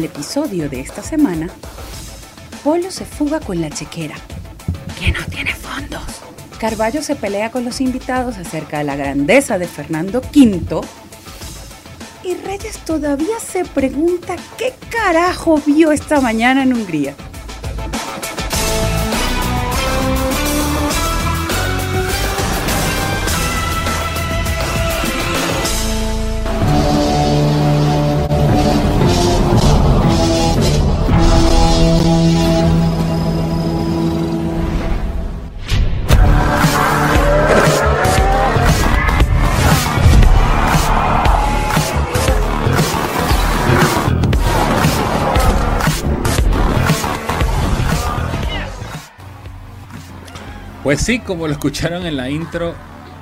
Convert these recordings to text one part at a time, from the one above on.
el episodio de esta semana, Polo se fuga con la chequera, que no tiene fondos. Carballo se pelea con los invitados acerca de la grandeza de Fernando V. Y Reyes todavía se pregunta qué carajo vio esta mañana en Hungría. Pues sí, como lo escucharon en la intro,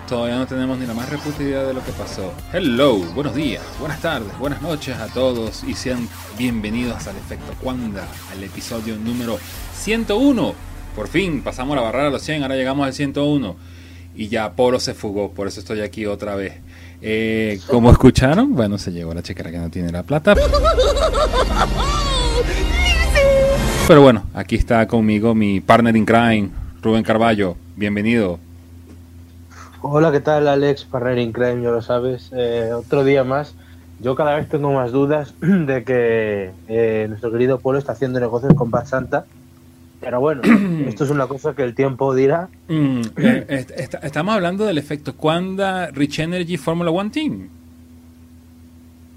todavía no tenemos ni la más reputa idea de lo que pasó. Hello, buenos días, buenas tardes, buenas noches a todos y sean bienvenidos al Efecto Cuanda, al episodio número 101. Por fin pasamos la barrera a los 100, ahora llegamos al 101 y ya Polo se fugó, por eso estoy aquí otra vez. Eh, como escucharon, bueno, se llegó la chequera que no tiene la plata. Pero bueno, aquí está conmigo mi partner in crime, Rubén Carballo, bienvenido. Hola, ¿qué tal Alex Parrer Crime? Ya lo sabes, eh, otro día más. Yo cada vez tengo más dudas de que eh, nuestro querido Polo está haciendo negocios con Bad Santa. Pero bueno, esto es una cosa que el tiempo dirá. Mm, eh, est- est- estamos hablando del efecto Quanda Rich Energy Formula One Team.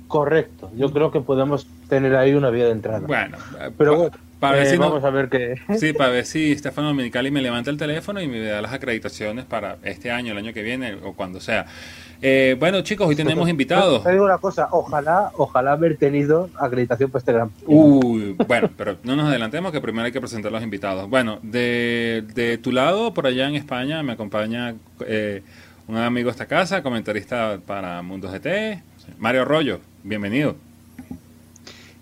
Correcto, yo creo que podemos tener ahí una vía de entrada. Bueno, Pero pa- bueno, para ver eh, si no- vamos a ver qué. Sí, para ver si Stefano Dominicali me levanta el teléfono y me da las acreditaciones para este año, el año que viene o cuando sea. Eh, bueno, chicos, hoy tenemos invitados. Te digo una cosa, ojalá, ojalá haber tenido acreditación para este gran. Uy, bueno, pero no nos adelantemos que primero hay que presentar los invitados. Bueno, de, de tu lado, por allá en España, me acompaña eh, un amigo de esta casa, comentarista para Mundo GT, Mario Arroyo. Bienvenido.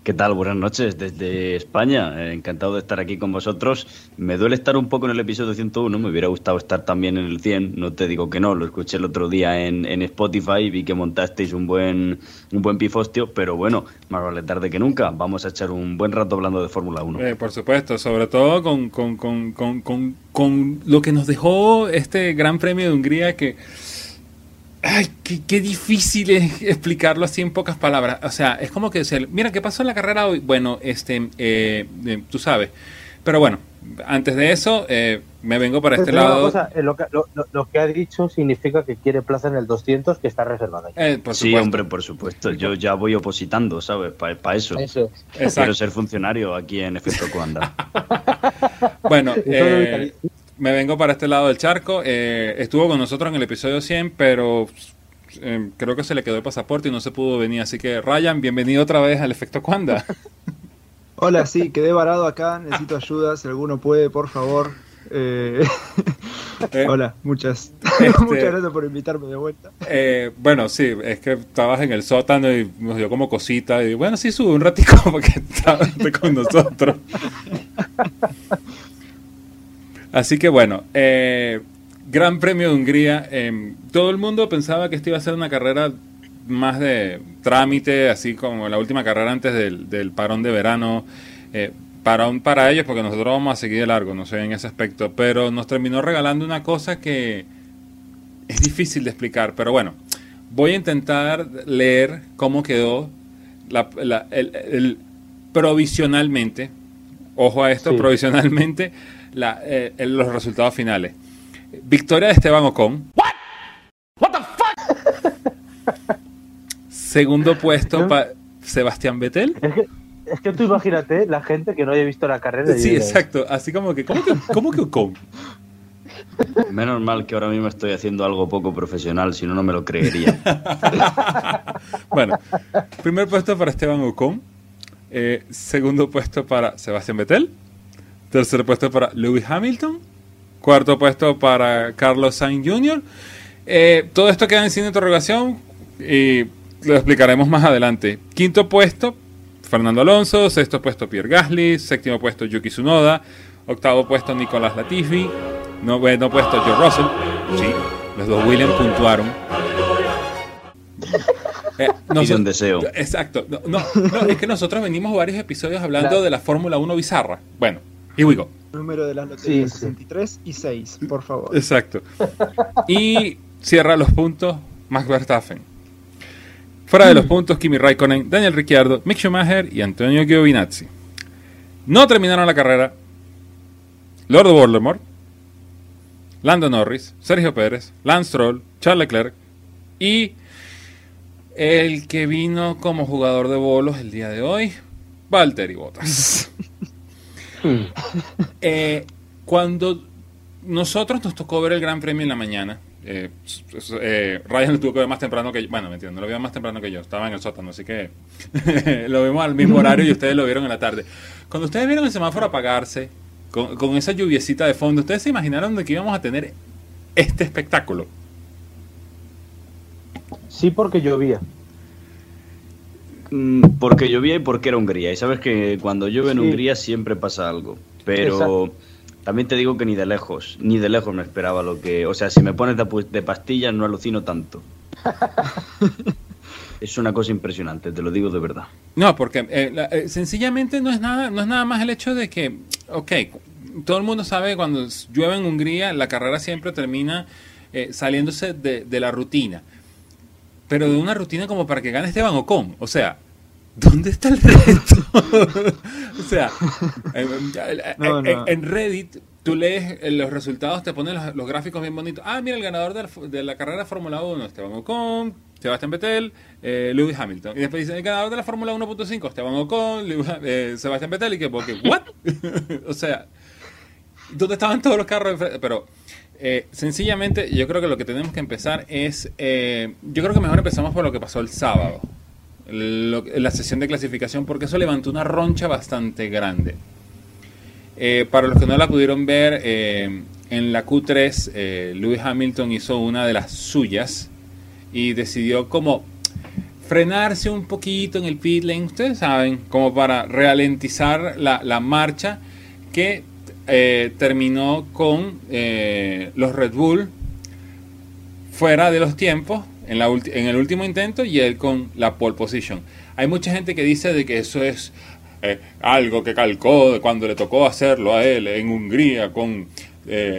¿Qué tal? Buenas noches desde España. Eh, encantado de estar aquí con vosotros. Me duele estar un poco en el episodio 101. Me hubiera gustado estar también en el 100. No te digo que no. Lo escuché el otro día en, en Spotify y vi que montasteis un buen, un buen pifostio. Pero bueno, más vale tarde que nunca. Vamos a echar un buen rato hablando de Fórmula 1. Eh, por supuesto, sobre todo con, con, con, con, lo que nos dejó este Gran Premio de Hungría que... Ay, qué, qué difícil es explicarlo así en pocas palabras. O sea, es como que, sea, mira, ¿qué pasó en la carrera hoy? Bueno, este, eh, eh, tú sabes. Pero bueno, antes de eso, eh, me vengo para Te este lado. cosa, eh, lo, que, lo- lo- lo que ha dicho significa que quiere plaza en el 200 que está reservada. Eh, sí, supuesto. hombre, por supuesto. Yo ya voy opositando, ¿sabes? Para eso. Eso. Quiero ser funcionario aquí en Efecto Cuanda. Bueno, eh, me vengo para este lado del charco. Eh, estuvo con nosotros en el episodio 100, pero eh, creo que se le quedó el pasaporte y no se pudo venir. Así que, Ryan, bienvenido otra vez al efecto Cuanda. Hola, sí, quedé varado acá, necesito ayuda, si alguno puede, por favor. Eh, Eh, Hola, muchas, Este- muchas gracias por invitarme de vuelta. eh, bueno, sí, es que estabas en el sótano y nos dio como cosita. Y bueno, sí, sube un ratico porque estabas con nosotros. Así que bueno, eh, Gran Premio de Hungría. eh, todo el mundo pensaba que esto iba a ser una carrera más de trámite, así como la última carrera antes del, del parón de verano. Eh, parón para ellos, porque nosotros vamos a seguir de largo, no sé en ese aspecto. Pero nos terminó regalando una cosa que es difícil de explicar. Pero bueno, voy a intentar leer cómo quedó la, la- el- el- provisionalmente. Ojo a esto, Sí. provisionalmente la- eh, los resultados finales. Victoria de Esteban Ocon. Segundo puesto ¿No? para Sebastián Vettel. Es que, es que tú imagínate la gente que no haya visto la carrera. y Sí, exacto. Así como que, ¿cómo que, cómo que Ocon? Menos mal que ahora mismo estoy haciendo algo poco profesional, si no, no me lo creería. Bueno, primer puesto para Esteban Ocon. Eh, segundo puesto para Sebastián Vettel. Tercer puesto para Lewis Hamilton. Cuarto puesto para Carlos Sainz Jr. Eh, todo esto queda en sin interrogación y lo explicaremos más adelante. Quinto puesto, Fernando Alonso. Sexto puesto, Pierre Gasly. Séptimo puesto, Yuki Tsunoda. Octavo puesto, Nicolás Latifi. Noveno puesto, Joe Russell. Sí, los dos Williams puntuaron. Eh, noso- un deseo. Exacto. No, no, no, es que nosotros venimos varios episodios hablando de la Fórmula 1 bizarra. Bueno, here we go. Número de las loterías Sí, sí. 63 y 6, por favor. Exacto. Y cierra los puntos Max Verstappen. Fuera de los puntos, Kimi Raikkonen, Daniel Ricciardo, Mick Schumacher y Antonio Giovinazzi. No terminaron la carrera Lord Voldemort, Lando Norris, Sergio Pérez, Lance Stroll, Charles Leclerc y el que vino como jugador de bolos el día de hoy, Valtteri Bottas. Eh, cuando nosotros nos tocó ver el Gran Premio en la mañana, eh, s- s- eh, Ryan lo tuvo que ver más temprano que yo. Bueno, me entiendo, no lo vio más temprano que yo. Estaba en el sótano, así que lo vimos al mismo horario y ustedes lo vieron en la tarde. Cuando ustedes vieron el semáforo apagarse, con, con esa lluviecita de fondo, ¿ustedes se imaginaron de que íbamos a tener este espectáculo? Sí, porque llovía. Mm, Porque llovía y porque era Hungría. Y sabes que cuando llueve en Sí. Hungría siempre pasa algo. Pero Exacto. también te digo que ni de lejos, ni de lejos me esperaba lo que... O sea, si me pones de, de pastillas no alucino tanto. es una cosa impresionante, te lo digo de verdad. No, porque eh, la- eh, sencillamente no es nada, no es nada más el hecho de que, ok, todo el mundo sabe que cuando llueve en Hungría, la carrera siempre termina eh, saliéndose de, de la rutina. Pero de una rutina como para que gane Esteban Ocon. O sea, ¿dónde está el reto? o sea, en, en- No, en- no. en Reddit tú lees eh, los resultados, te ponen los, los gráficos bien bonitos. Ah, mira, el ganador de la, de la carrera Fórmula 1, Esteban Ocon, Sebastián Vettel, eh, Lewis Hamilton. Y después dicen, el ganador de la Fórmula 1.5, Esteban Ocon, Lewis- eh, Sebastián Vettel, y que, porque, ¿what? o sea, ¿dónde estaban todos los carros? Pero, eh, sencillamente, yo creo que lo que tenemos que empezar es, eh, yo creo que mejor empezamos por lo que pasó el sábado. La sesión de clasificación, porque eso levantó una roncha bastante grande. Eh, para los que no la pudieron ver, en la Q3 eh, Lewis Hamilton hizo una de las suyas y decidió como frenarse un poquito en el pit lane, ustedes saben, como para ralentizar la marcha que eh, terminó con eh, los Red Bull fuera de los tiempos en, el último intento y él con la pole position. Hay mucha gente que dice de que eso es eh, algo que calcó cuando le tocó hacerlo a él en Hungría con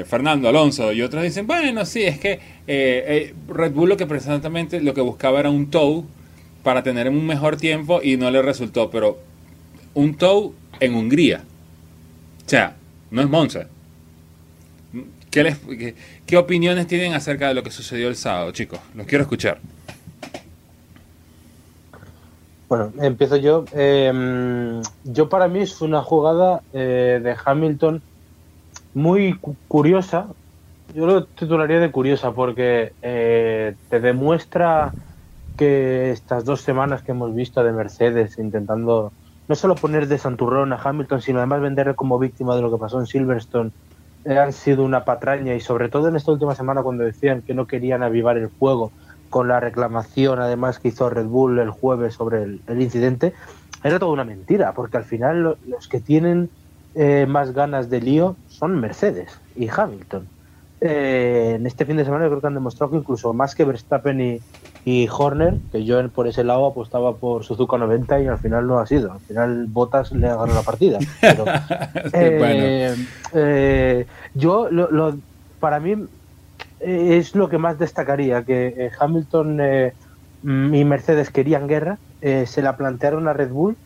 Fernando Alonso y otros dicen, bueno, sí, es que Red Bull lo que precisamente lo que buscaba era un tow para tener un mejor tiempo y no le resultó, pero un tow en Hungría. O sea, no es Monza. ¿Qué, opiniones tienen acerca de lo que sucedió el sábado, chicos? Los quiero escuchar. Bueno, empiezo yo. Eh, yo para mí es una jugada eh, de Hamilton muy cu- curiosa. Yo lo titularía de curiosa porque eh, te demuestra que estas dos semanas que hemos visto de Mercedes intentando no solo poner de santurrón a Hamilton, sino además venderle como víctima de lo que pasó en Silverstone, eh, han sido una patraña y sobre todo en esta última semana cuando decían que no querían avivar el fuego con la reclamación además que hizo Red Bull el jueves sobre el, incidente, era toda una mentira, porque al final lo- los que tienen eh, más ganas de lío son Mercedes y Hamilton. Eh, en este fin de semana yo creo que han demostrado que incluso más que Verstappen y, y Horner, que yo por ese lado apostaba por Suzuka 90 y al final no ha sido. Al final Bottas le ganó la partida. Pero, eh, bueno, eh, yo, lo, lo- para mí, eh, es lo que más destacaría, que eh, Hamilton eh, y Mercedes querían guerra, se la plantearon a Red Bull,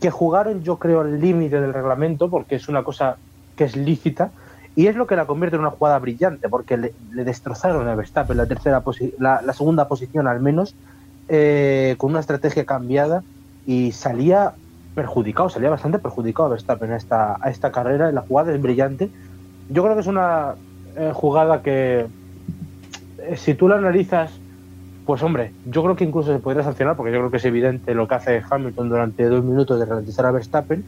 que jugaron yo creo al límite del reglamento, porque es una cosa que es lícita, y es lo que la convierte en una jugada brillante, porque le, destrozaron a Verstappen la, tercera la, la segunda posición al menos, eh, con una estrategia cambiada, y salía perjudicado, salía bastante perjudicado Verstappen a esta, a esta carrera, la jugada es brillante. Yo creo que es una eh, jugada que, eh, si tú la analizas, pues hombre, yo creo que incluso se podría sancionar, porque yo creo que es evidente lo que hace Hamilton durante dos minutos de ralentizar a Verstappen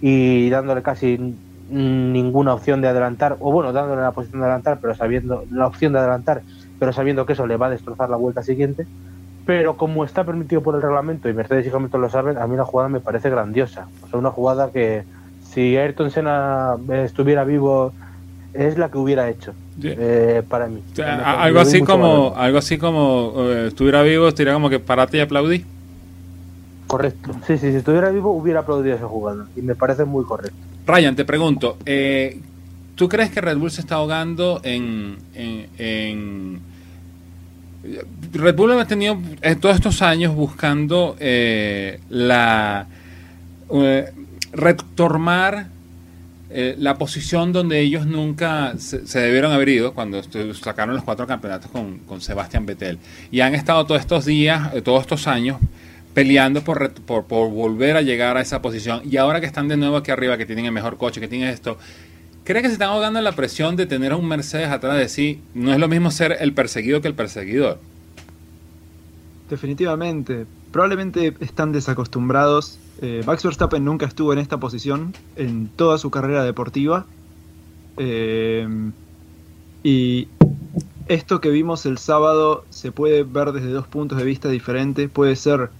y dándole casi ninguna opción de adelantar, o bueno, dándole la posición de adelantar, pero sabiendo la opción de adelantar, pero sabiendo que eso le va a destrozar la vuelta siguiente. Pero como está permitido por el reglamento y Mercedes y Hamilton lo saben, a mí la jugada me parece grandiosa. O sea, una jugada que si Ayrton Senna eh, estuviera vivo es la que hubiera hecho eh, para mí. algo, así como, algo así como estuviera vivo, estaría como que parate y aplaudí. Correcto. Sí, sí, si estuviera vivo hubiera aplaudido ese jugador y me parece muy correcto. Ryan, te pregunto, eh, ¿tú crees que Red Bull se está ahogando en, en, Red Bull ha tenido en todos estos años buscando eh, la eh, retomar eh, la posición donde ellos nunca se, debieron haber ido cuando sacaron los cuatro campeonatos con, con Sebastián Vettel y han estado todos estos días, todos estos años peleando por, por, volver a llegar a esa posición. Y ahora que están de nuevo aquí arriba, que tienen el mejor coche, que tienen esto, ¿cree que se están ahogando en la presión de tener a un Mercedes atrás de sí? No es lo mismo ser el perseguido que el perseguidor. Definitivamente. Probablemente están desacostumbrados. Eh, Max Verstappen nunca estuvo en esta posición en toda su carrera deportiva. Eh, y esto que vimos el sábado se puede ver desde dos puntos de vista diferentes. Puede ser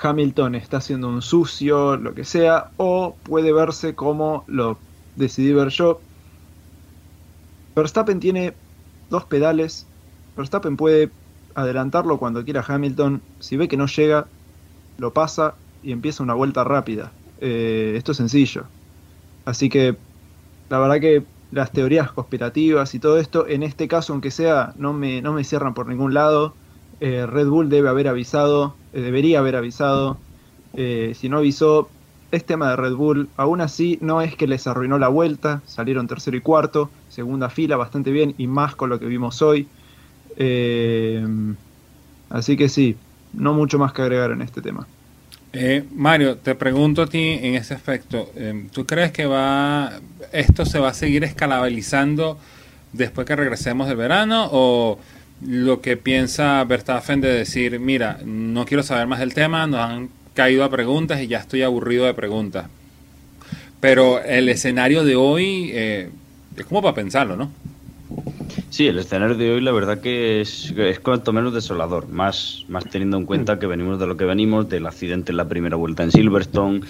Hamilton está haciendo un sucio, lo que sea, o puede verse como lo decidí ver yo. Verstappen tiene dos pedales, Verstappen puede adelantarlo cuando quiera Hamilton, si ve que no llega, lo pasa y empieza una vuelta rápida. Eh, esto es sencillo. Así que la verdad que las teorías conspirativas y todo esto, en este caso, aunque sea, no me, no me cierran por ningún lado. Eh, Red Bull debe haber avisado, eh, debería haber avisado. Eh, si no avisó, es tema de Red Bull. Aún así, no es que les arruinó la vuelta. Salieron tercero y cuarto, segunda fila bastante bien y más con lo que vimos hoy. así que sí, no mucho más que agregar en este tema. Mario, te pregunto a ti en ese aspecto, ¿tú crees que va esto se va a seguir escalabilizando después que regresemos del verano o lo que piensa Verstappen de decir, mira, no quiero saber más del tema, nos han caído a preguntas y ya estoy aburrido de preguntas. Pero el escenario de hoy eh, es como para pensarlo, ¿no? Sí, el escenario de hoy la verdad que es, cuanto menos desolador, más, más teniendo en cuenta que venimos de lo que venimos, del accidente en la primera vuelta en Silverstone,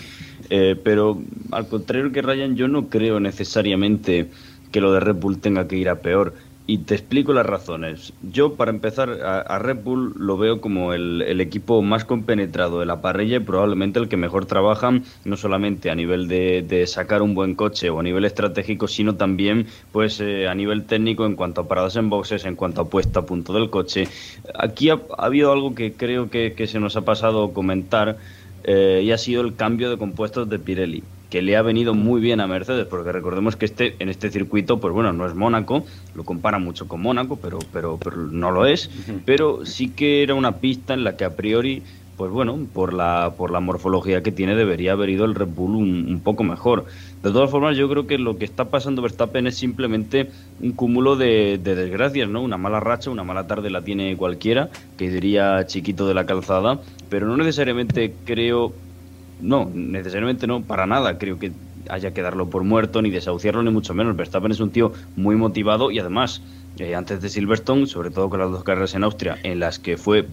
eh, pero al contrario que Ryan, yo no creo necesariamente que lo de Red Bull tenga que ir a peor. Y te explico las razones. Yo, para empezar, a, Red Bull lo veo como el, equipo más compenetrado de la parrilla y probablemente el que mejor trabaja, no solamente a nivel de, sacar un buen coche o a nivel estratégico, sino también pues eh, a nivel técnico en cuanto a paradas en boxes, en cuanto a puesta a punto del coche. Aquí ha, habido algo que creo que, se nos ha pasado comentar eh, y ha sido el cambio de compuestos de Pirelli que le ha venido muy bien a Mercedes, porque recordemos que este en este circuito, pues bueno, no es Mónaco, lo compara mucho con Mónaco, pero, pero, pero no lo es, pero sí que era una pista en la que a priori pues bueno, por la, por la morfología que tiene debería haber ido el Red Bull un, poco mejor. De todas formas, yo creo que lo que está pasando Verstappen es simplemente un cúmulo de, de, desgracias, ¿no? Una mala racha, una mala tarde la tiene cualquiera, que diría chiquito de la calzada, pero no necesariamente creo no, necesariamente no, para nada. Creo que haya que darlo por muerto, ni desahuciarlo, ni mucho menos. Verstappen es un tío muy motivado y además, eh, antes de Silverstone, sobre todo con las dos carreras en Austria, en las que fue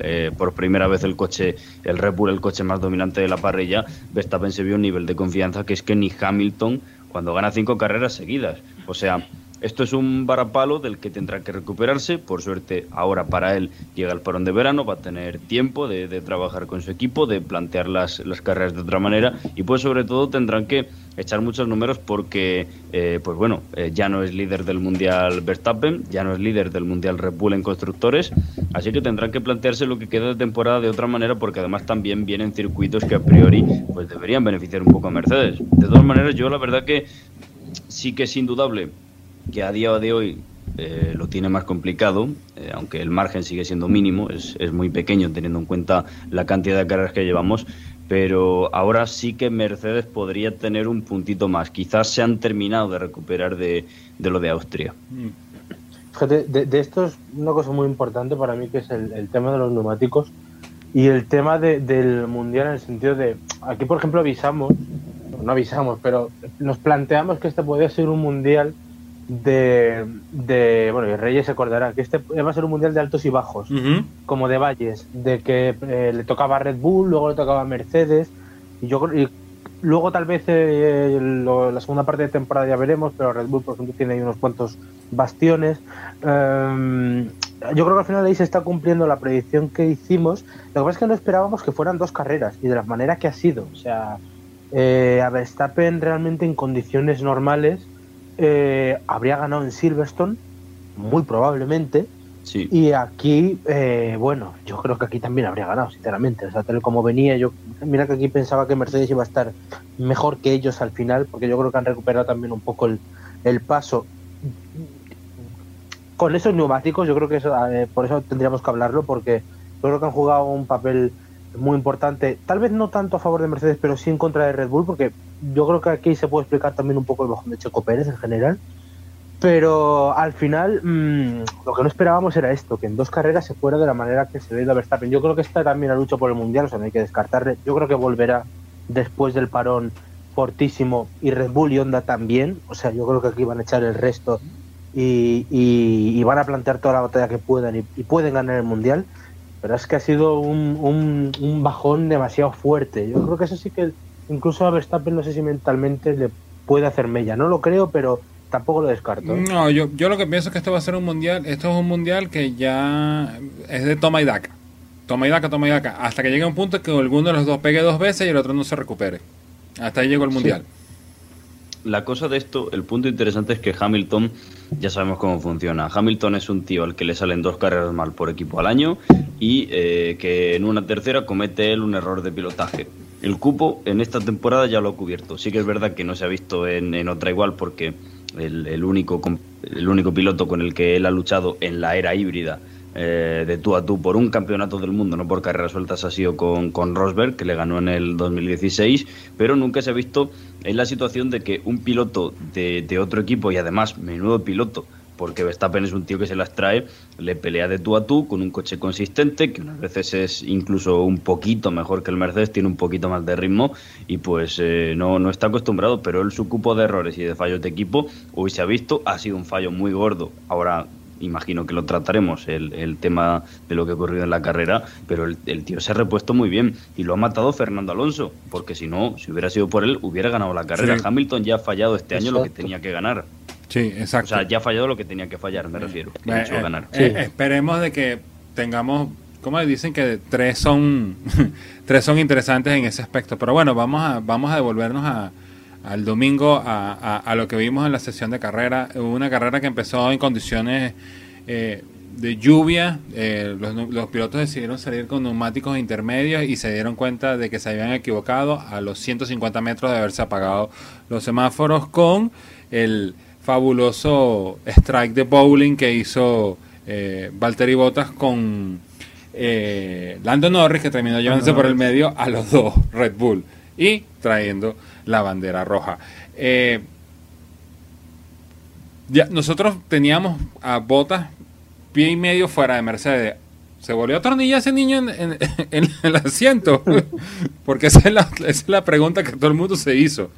eh, por primera vez el coche, el Red Bull, el coche más dominante de la parrilla, Verstappen se vio un nivel de confianza que es que ni Hamilton cuando gana cinco carreras seguidas. O sea, esto es un varapalo del que tendrá que recuperarse. Por suerte, ahora para él llega el parón de verano, va a tener tiempo de, trabajar con su equipo, de plantear las, las, carreras de otra manera y pues sobre todo tendrán que echar muchos números porque, eh, pues bueno, eh, ya no es líder del Mundial Verstappen, ya no es líder del Mundial Red Bull en constructores, así que tendrán que plantearse lo que queda de temporada de otra manera porque además también vienen circuitos que a priori pues deberían beneficiar un poco a Mercedes. De todas maneras, yo la verdad que sí que es indudable que a día de hoy eh, lo tiene más complicado, eh, aunque el margen sigue siendo mínimo, es, es, muy pequeño teniendo en cuenta la cantidad de carreras que llevamos, pero ahora sí que Mercedes podría tener un puntito más. Quizás se han terminado de recuperar de, de lo de Austria. Fíjate, de, esto es una cosa muy importante para mí, que es el, el tema de los neumáticos y el tema de, del mundial en el sentido de, aquí por ejemplo avisamos, no avisamos, pero nos planteamos que este puede ser un mundial de, de bueno, y Reyes se acordará que este va a ser un mundial de altos y bajos, como de valles, de que eh, le tocaba Red Bull, luego le tocaba Mercedes, y yo luego tal vez eh, lo- la segunda parte de temporada ya veremos, pero Red Bull, por ejemplo, tiene ahí unos cuantos bastiones. Em, yo creo que al final ahí se está cumpliendo la predicción que hicimos. Lo que pasa es que no esperábamos que fueran dos carreras y de la manera que ha sido. O sea, eh, a Verstappen realmente en condiciones normales eh, habría ganado en Silverstone, muy probablemente. Sí. Y aquí, eh, bueno, yo creo que aquí también habría ganado, sinceramente. O sea, tal como venía, yo mira que aquí pensaba que Mercedes iba a estar mejor que ellos al final, porque yo creo que han recuperado también un poco el, el paso. Con esos neumáticos, yo creo que eso, eh, por eso tendríamos que hablarlo, porque yo creo que han jugado un papel muy importante, tal vez no tanto a favor de Mercedes, pero sí en contra de Red Bull, porque yo creo que aquí se puede explicar también un poco el bajón de Checo Pérez en general. Pero al final, mmm, lo que no esperábamos era esto, que en dos carreras se fuera de la manera que se ve de Verstappen. Yo creo que está también la lucha por el Mundial, o sea, no hay que descartarle. Yo creo que volverá después del parón fortísimo y Red Bull y Honda también. O sea, yo creo que aquí van a echar el resto y, van a plantear toda la batalla que puedan y, pueden ganar el Mundial. Pero es que ha sido un bajón demasiado fuerte. Yo creo que eso sí que incluso a Verstappen no sé si mentalmente le puede hacer mella. No lo creo, pero tampoco lo descarto. ¿eh? No, yo, yo lo que pienso es que esto va a ser un mundial, esto es un mundial que ya es de toma y daca. Toma y daca, toma y daca. Hasta que llegue un punto que alguno de los dos pegue dos veces y el otro no se recupere. Hasta ahí llegó el mundial. Sí. La cosa de esto, el punto interesante es que Hamilton, ya sabemos cómo funciona. Hamilton es un tío al que le salen dos carreras mal por equipo al año y eh, que en una tercera comete él un error de pilotaje. El cupo en esta temporada ya lo ha cubierto. Sí que es verdad que no se ha visto en, otra igual porque el, el, único, el único piloto con el que él ha luchado en la era híbrida eh, de tú a tú por un campeonato del mundo, no por carreras sueltas, ha sido con, con Rosberg, que le ganó en el 2016, pero nunca se ha visto en la situación de que un piloto de, de otro equipo, y además menudo piloto, porque Verstappen es un tío que se las trae, le pelea de tú a tú con un coche consistente, que unas veces es incluso un poquito mejor que el Mercedes, tiene un poquito más de ritmo y pues eh, no, no está acostumbrado, pero él su cupo de errores y de fallos de equipo hoy se ha visto, ha sido un fallo muy gordo. Ahora imagino que lo trataremos, el, el tema de lo que ha ocurrido en la carrera, pero el, el, tío se ha repuesto muy bien y lo ha matado Fernando Alonso, porque si no, si hubiera sido por él, hubiera ganado la carrera. Sí. Hamilton ya ha fallado este año lo que tenía que ganar. Sí, exacto. O sea, ya ha fallado lo que tenía que fallar, me refiero. Eh, eh, ganar. Eh, esperemos de que tengamos, como dicen que tres son tres son interesantes en ese aspecto. Pero bueno, vamos a vamos a devolvernos a, al domingo a, a, a, lo que vimos en la sesión de carrera. Una carrera que empezó en condiciones eh, de lluvia. Eh, los, los, pilotos decidieron salir con neumáticos intermedios y se dieron cuenta de que se habían equivocado a los 150 metros de haberse apagado los semáforos con el fabuloso strike de bowling que hizo eh, Valtteri Bottas con eh, Lando Norris que terminó llevándose por el medio a los dos Red Bull y trayendo la bandera roja. Eh, ya, nosotros teníamos a Bottas pie y medio fuera de Mercedes. Se volvió a atornillar ese niño en, en, en el asiento. Porque esa es, la, esa es la pregunta que todo el mundo se hizo.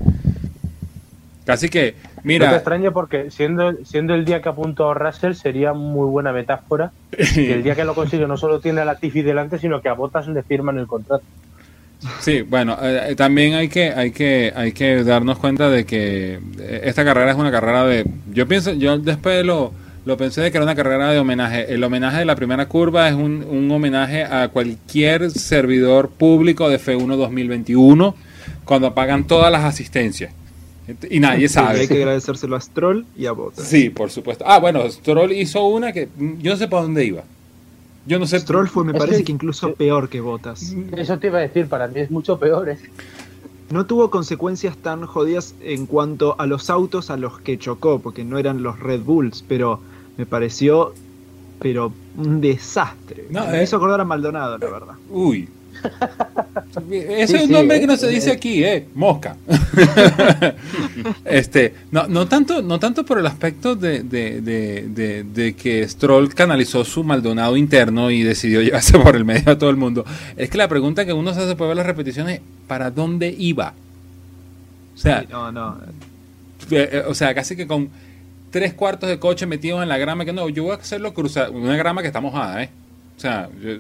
Casi que, mira. No te extraño porque siendo, siendo el día que apuntó Russell sería muy buena metáfora. que el día que lo consigue no solo tiene a Latifi delante, sino que a Botas le firman el contrato. Sí, bueno, eh, también hay que, hay que, hay que darnos cuenta de que esta carrera es una carrera de. Yo pienso, yo después lo, lo pensé de que era una carrera de homenaje. El homenaje de la primera curva es un, un homenaje a cualquier servidor público de F1 2021 cuando pagan todas las asistencias. Y nadie sabe. Sí, hay que agradecérselo a Stroll y a Bottas. Sí, por supuesto. Ah, bueno, Stroll hizo una que yo no sé para dónde iba. Yo no sé. Stroll fue, me es parece que, que incluso peor que Bottas. Eso te iba a decir, para mí es mucho peor. ¿eh? No tuvo consecuencias tan jodidas en cuanto a los autos a los que chocó, porque no eran los Red Bulls, pero me pareció pero un desastre. No, me eh. hizo acordar a Maldonado, la verdad. Uy, ese sí, es un nombre sí, que no se dice aquí, eh, mosca. este, no, no tanto, no tanto por el aspecto de, de, de, de, de que Stroll canalizó su Maldonado interno y decidió llevarse por el medio a todo el mundo. Es que la pregunta que uno se hace por ver las repeticiones, ¿para dónde iba? O sea, sí, no, no. Eh, o sea, casi que con tres cuartos de coche metidos en la grama, que no, yo voy a hacerlo cruzar, una grama que está mojada, ¿eh? O sea, yo,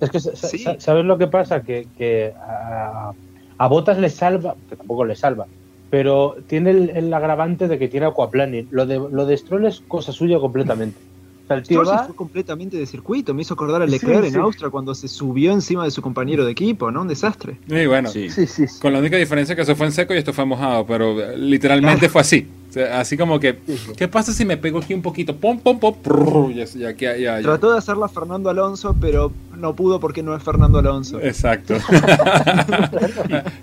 es que, sí. ¿sabes lo que pasa? Que, que a, A Botas le salva, que tampoco le salva, pero tiene el, el agravante de que tiene aquaplaning. Lo de, lo de Stroll es cosa suya completamente. O sea, el tío Stroll se va, fue completamente de circuito. Me hizo acordar a Leclerc sí. en Austria cuando se subió encima de su compañero de equipo, ¿no? Un desastre. Y bueno, Sí. sí, sí, sí. con la única diferencia que eso fue en seco y esto fue mojado, pero eh, literalmente fue así. O sea, así como que, Sí, sí. ¿qué pasa si me pego aquí un poquito? Pom, pom, pom, prrr, ya, ya, ya. Trató de hacerla Fernando Alonso, pero no pudo porque no es Fernando Alonso. Exacto.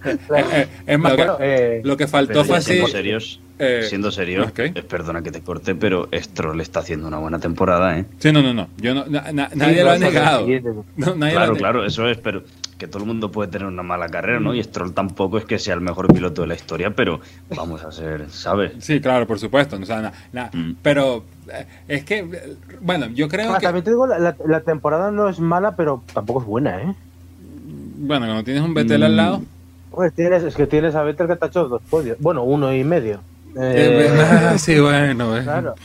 Eh, eh, es más, Bueno, eh, lo que faltó Pero fue así. siendo serios, eh, siendo serios, ok. eh, perdona que te corte, pero Stroll está haciendo una buena temporada, ¿eh? Sí, no, no, no. Yo no na- na- sí, nadie lo ha negado. siguiente. No, nadie lo Claro, ha claro, eso es, pero que todo el mundo puede tener una mala carrera, ¿no? Y Stroll tampoco es que sea el mejor piloto de la historia, pero vamos a ser, ¿sabes? Sí, claro, por supuesto. O sea, na- na- Mm. Pero eh, es que, eh, bueno, yo creo Ah, que. También te digo, la, la- la temporada no es mala, pero tampoco es buena, ¿eh? Bueno, cuando tienes un Betel al Mm. lado. Pues tienes, es que tienes a Vettel que te ha hecho dos podios. Bueno, uno y medio. eh, Eh, ah, sí, bueno. eh. Claro.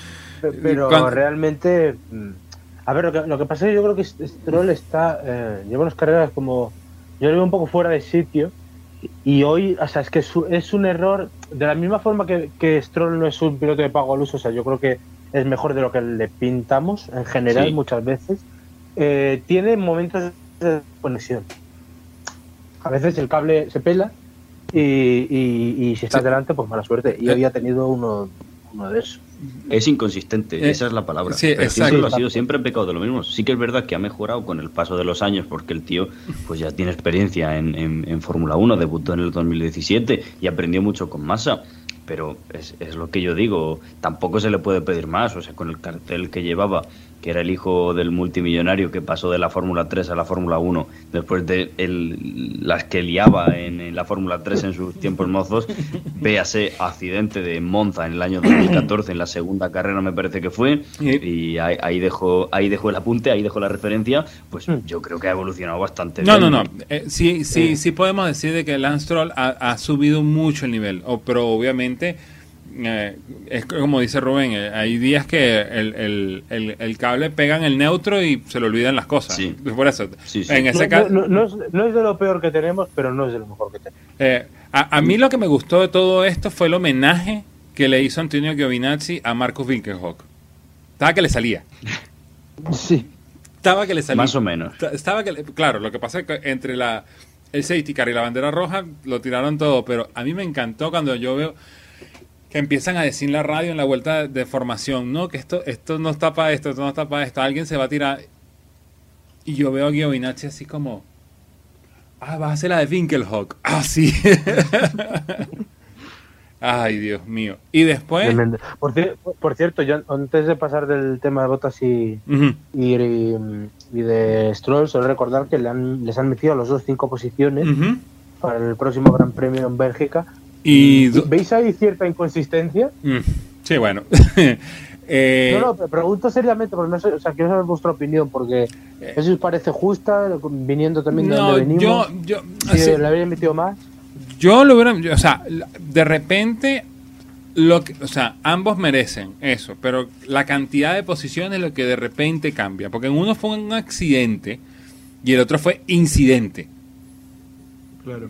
Pe- Pero realmente. mm, A ver, lo que, lo que pasa es que yo creo que Stroll está. eh, lleva unas carreras como. Yo lo veo un poco fuera de sitio. Y hoy, o sea, es que es, un- es un error. De la misma forma que, que Stroll no es un piloto de pago al uso, o sea, yo creo que es mejor de lo que le pintamos en general Sí. muchas veces. eh, tiene momentos de conexión. A veces el cable se pela y, y- y si estás Sí. delante, pues mala suerte. Y Eh. hoy ha tenido uno, uno de esos. Es inconsistente, Eh, esa es la palabra. sí, Pero exacto. siempre lo ha sido, siempre ha pecado de lo mismo. Sí que es verdad que ha mejorado con el paso de los años, porque el tío pues ya tiene experiencia en, en- en Fórmula 1, debutó en el 2017 y aprendió mucho con Massa. Pero es, es lo que yo digo, tampoco se le puede pedir más. O sea, con el cartel que llevaba, que era el hijo del multimillonario que pasó de la Fórmula 3 a la Fórmula 1, después de el- las que liaba en, en la Fórmula 3 en sus tiempos mozos, véase accidente de Monza en el año 2014, en la segunda carrera me parece que fue, Y- ahí, ahí dejó ahí dejó el apunte, ahí dejó la referencia, pues Mm. yo creo que ha evolucionado bastante No, bien. no, no. Eh, sí, sí, sí podemos decir de que Lance Stroll ha, ha subido mucho el nivel, pero obviamente eh, es como dice Rubén, eh, hay días que el, el- el- el cable pega en el neutro y se le olvidan las cosas. Sí. Por eso, Sí, sí. en ese No, caso, no- no es, no es de lo peor que tenemos, pero no es de lo mejor que tenemos. eh, a, a mí lo que me gustó de todo esto fue el homenaje que le hizo Antonio Giovinazzi a Marcus Winkelhock. Estaba que le salía. Sí. Estaba que le salía. Más o menos. Esta- Estaba que, le- claro, lo que pasa es que entre la el safety car y la bandera roja lo tiraron todo, pero a mí me encantó cuando yo veo que empiezan a decir en la radio en la vuelta de formación, no, que esto esto no está para esto, esto no está para esto, alguien se va a tirar y yo veo a Giovinazzi así como ah, va a ser la de Winkelhock. Ah, sí. Ay, Dios mío. Y después. Por, por cierto, yo antes de pasar del tema de botas y, y, y de Stroll, solo recordar que le han- les han metido a los dos cinco posiciones para el próximo Gran Premio en Bélgica. Y do- ¿Veis ahí cierta inconsistencia? Mm, sí, bueno. Eh, no, no, pero pregunto seriamente, porque no sé, o sea, quiero saber vuestra opinión, porque eso os parece justa, viniendo también de no, donde venimos. yo, yo, si así- le habrían metido más. yo lo hubiera, yo- o sea, de repente, lo que, o sea, ambos merecen eso, pero la cantidad de posiciones es lo que de repente cambia, porque en uno fue un accidente y el otro fue incidente. Claro.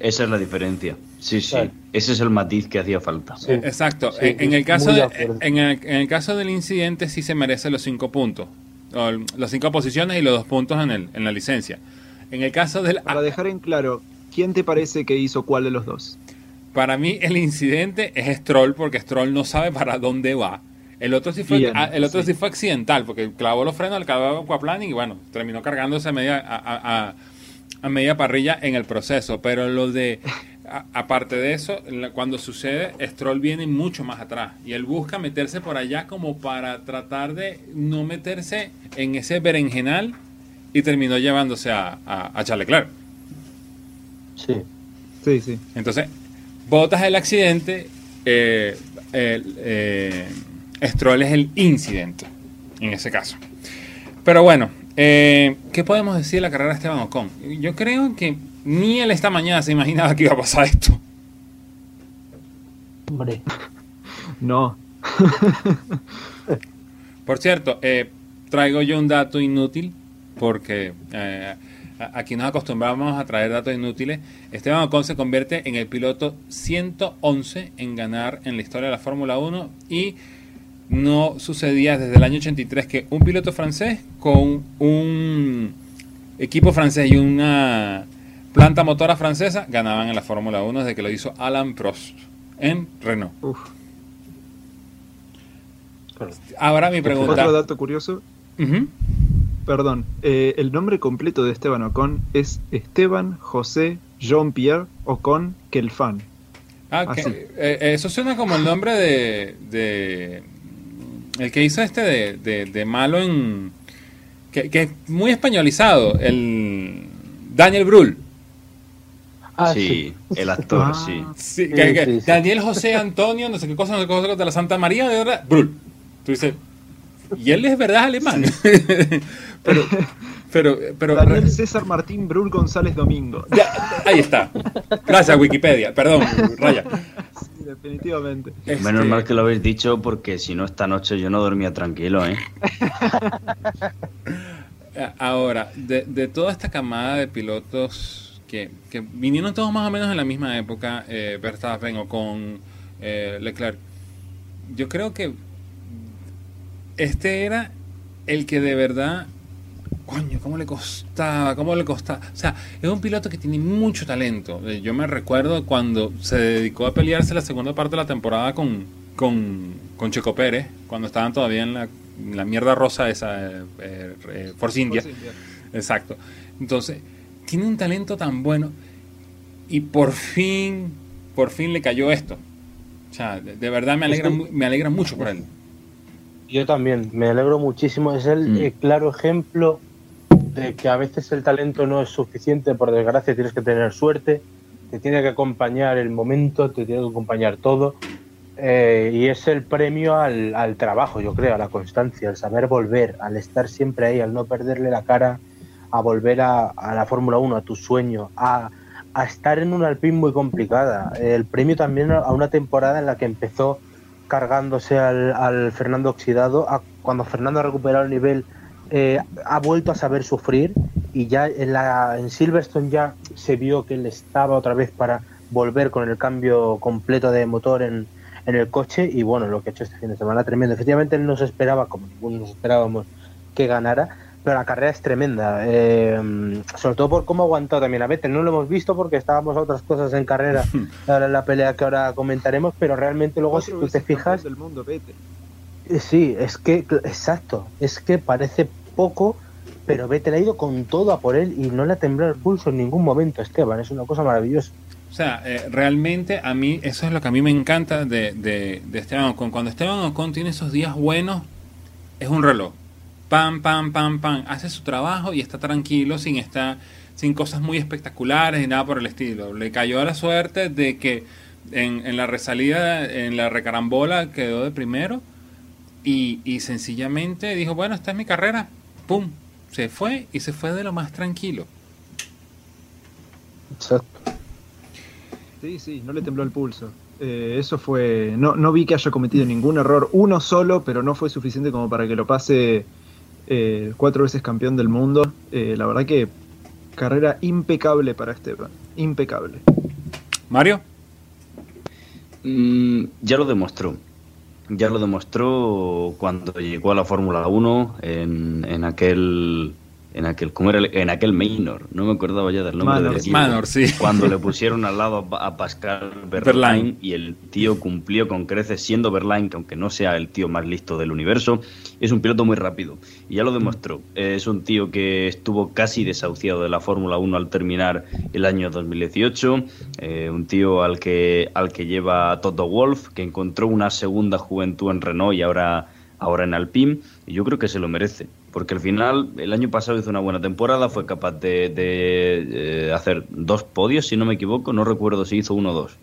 Esa es la diferencia. Sí, sí. Claro. Ese es el matiz que hacía falta. Sí. Exacto. Sí, en, en el caso de en, el, en el caso del incidente sí se merece los cinco puntos, o el- las cinco posiciones y los dos puntos en, el, en la licencia. En el caso del Para dejar en claro, ¿quién te parece que hizo cuál de los dos? Para mí el incidente es Stroll porque Stroll no sabe para dónde va. El otro sí fue, Bien, ah, el otro sí. sí. fue accidental porque clavó los frenos, el clavó aquaplaning y bueno, terminó cargándose a media, a, a- a- a media parrilla en el proceso. Pero lo de, a- aparte de eso, la- cuando sucede, Stroll viene mucho más atrás y él busca meterse por allá como para tratar de no meterse en ese berenjenal y terminó llevándose a, a, a Charles Leclerc. Sí. Sí, sí. Entonces, botas el accidente, eh, el, eh, Stroll es el incidente, en ese caso. Pero bueno, eh, ¿qué podemos decir de la carrera de Esteban Ocon? Yo creo que ni él esta mañana se imaginaba que iba a pasar esto. Hombre. No. Por cierto, eh, traigo yo un dato inútil porque eh, aquí nos acostumbramos a traer datos inútiles. Esteban Ocon se convierte en el piloto 111 en ganar en la historia de la Fórmula 1 y no sucedía desde el año 83 que un piloto francés con un equipo francés y una planta motora francesa ganaban en la Fórmula 1 desde que lo hizo Alan Prost en Renault. Ahora mi pregunta. Otro dato curioso. Perdón, eh, el nombre completo de Esteban Ocon es Esteban José Jean-Pierre Ocon Kelfan. Ah, que, eh, eh, eso suena como el nombre de, el que hizo este de, malo en que, es muy españolizado, el Daniel Brühl. Ah, sí, el actor, ah. sí. Daniel José Antonio, no sé qué cosa, no sé qué cosa de la Santa María de verdad, Brühl. Tú dices, y él es verdad alemán. pero, pero, pero, Daniel César Martín Brul González Domingo. ahí está. Gracias, Wikipedia. Perdón, Raya. Sí, definitivamente. Menos este mal que lo habéis dicho, porque si no, esta noche yo no dormía tranquilo, ¿eh? Ahora, de, de, toda esta camada de pilotos que, que, vinieron todos más o menos en la misma época, eh, Verstappen o con eh, Leclerc, yo creo que este era el que de verdad, coño, cómo le costaba, cómo le costaba. O sea, es un piloto que tiene mucho talento. Eh, yo me recuerdo cuando se dedicó a pelearse la segunda parte de la temporada con, con, Checo Pérez, cuando estaban todavía en la, mierda rosa esa, eh, eh, Force India. Exacto. Entonces, tiene un talento tan bueno y por fin, por fin le cayó esto. O sea, de, verdad me alegra, me alegra mucho por él. Yo también, me alegro muchísimo. Es el mm. claro ejemplo de que a veces el talento no es suficiente, por desgracia tienes que tener suerte, te tiene que acompañar el momento, te tiene que acompañar todo. Eh, y es el premio al, al, trabajo, yo creo, a la constancia, al saber volver, al estar siempre ahí, al no perderle la cara, a volver a, a la Fórmula 1, a tu sueño, a, a estar en una Alpine muy complicada. El premio también a una temporada en la que empezó cargándose al, Fernando oxidado. cuando Fernando ha recuperado el nivel, eh, ha vuelto a saber sufrir y ya en, la, en Silverstone ya se vio que él estaba otra vez para volver con el cambio completo de motor en, en el coche y bueno, lo que ha hecho este fin de semana tremendo. Efectivamente, él no se esperaba, como ninguno nos esperábamos, que ganara, pero la carrera es tremenda, eh, sobre todo por cómo ha aguantado también a Vettel. No lo hemos visto porque estábamos a otras cosas en carrera, ahora en la pelea que ahora comentaremos, pero realmente luego si tú te fijas... Del mundo, Vettel. Eh, sí, es que, exacto, es que parece poco, pero Vettel ha ido con todo a por él y no le ha temblado el pulso en ningún momento, Esteban, es una cosa maravillosa. O sea, eh, realmente a mí, eso es lo que a mí me encanta de, de, de Esteban Ocon. Cuando Esteban Ocon tiene esos días buenos, es un reloj pam, pam, pam, pam, hace su trabajo y está tranquilo sin estar, sin cosas muy espectaculares y nada por el estilo. Le cayó la suerte de que en, en la resalida, en la recarambola, quedó de primero y, y sencillamente dijo, bueno, esta es mi carrera, pum, se fue y se fue de lo más tranquilo. Exacto. Sí, sí, no le tembló el pulso. Eh, eso fue. No, no vi que haya cometido ningún error, uno solo, pero no fue suficiente como para que lo pase eh, cuatro veces campeón del mundo. Eh, la verdad que carrera impecable para Esteban, impecable. Mario. Mm, ya lo demostró. Ya lo demostró cuando llegó a la Fórmula 1 en, en aquel en aquel, ¿cómo era? En aquel Maynor, no me acordaba ya del nombre del Manor, sí. Cuando le pusieron al lado a Pascal Verlaine y el tío cumplió con creces siendo Verlaine, que aunque no sea el tío más listo del universo, es un piloto muy rápido. Y ya lo demostró. Es un tío que estuvo casi desahuciado de la Fórmula 1 al terminar el año 2018. Eh, un tío al que, al que lleva Toto Wolf, que encontró una segunda juventud en Renault y ahora, ahora en Alpine. Y yo creo que se lo merece porque al final el año pasado hizo una buena temporada, fue capaz de, eh, hacer dos podios, si no me equivoco, no recuerdo si hizo uno o dos.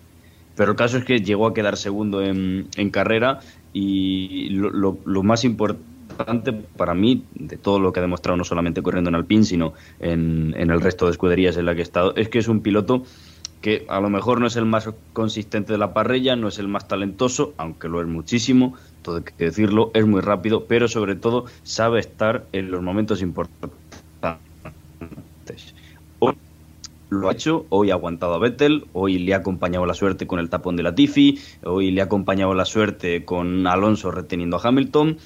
Pero el caso es que llegó a quedar segundo en, carrera y lo, más importante para mí, de todo lo que ha demostrado no solamente corriendo en Alpine, sino en, en el resto de escuderías en la que ha estado, es que es un piloto que a lo mejor no es el más consistente de la parrilla, no es el más talentoso, aunque lo es muchísimo, todo hay que decirlo, es muy rápido, pero sobre todo sabe estar en los momentos importantes. lo ha hecho, hoy ha aguantado a Vettel, hoy le ha acompañado la suerte con el tapón de la Tiffy, hoy le ha acompañado la suerte con Alonso reteniendo a Hamilton,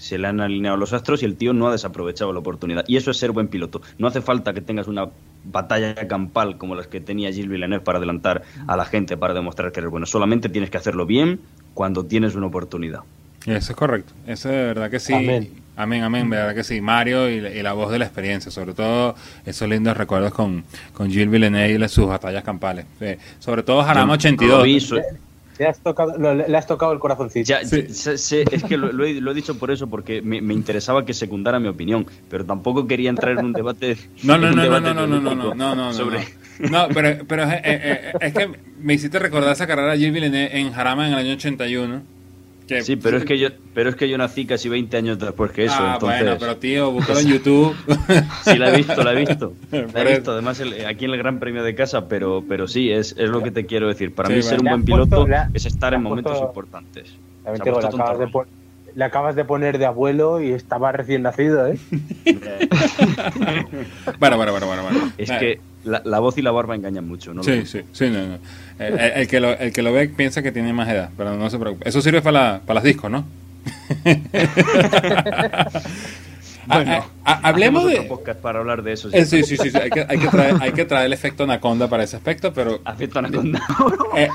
se le han alineado los astros y el tío no ha desaprovechado la oportunidad. Y eso es ser buen piloto. No hace falta que tengas una batalla campal como las que tenía Gilles Villeneuve para adelantar a la gente, para demostrar que eres bueno. Solamente tienes que hacerlo bien cuando tienes una oportunidad. Eso es correcto. Eso de verdad que sí. Amén. Amén, amén, verdad que sí. Mario y, y la voz de la experiencia, sobre todo esos lindos recuerdos con, con Gilles Villeneuve y sus batallas campales. Eh, sobre todo Jarama 82. Lo Le has tocado, lo- le has tocado el corazoncito. Ya, Sí. sé- sé- es que lo, lo he, lo he dicho por eso, porque me, me interesaba que secundara mi opinión, pero tampoco quería entrar en un debate. No, no, no, no, debate no, no, no, no, no, no, no, sobre- no. No, pero, pero es, eh, eh, es que me hiciste recordar esa carrera de Gilles Villeneuve en Jarama en el año 81. Que, Sí, pero es que yo, pero es que yo nací casi 20 años después que eso, ah, entonces. bueno, pero tío, búscalo en YouTube. Sí, la he visto, la he visto. La he visto, además el- aquí en el Gran Premio de casa, pero, pero sí, es, es lo que te quiero decir. Para Sí, mí bueno. ser un buen puesto- piloto es estar en momentos puesto- importantes. También te digo, acabas de le acabas de poner de abuelo y estaba recién nacido, ¿eh? Bueno, bueno, bueno, bueno. bueno. Es Eh, que la, la voz y la barba engañan mucho, ¿no? Sí, sí, sí, no, no. El, el- el que lo, el que lo ve piensa que tiene más edad, pero no se preocupe. Eso sirve para, la- para las discos, ¿no? Bueno, Ah, ah, hablemos de... podcast para hablar de eso. Eh, sí, sí, sí, sí, Hay, que, hay, que traer, hay que traer el efecto Anaconda para ese aspecto, pero Afecto anaconda. eh,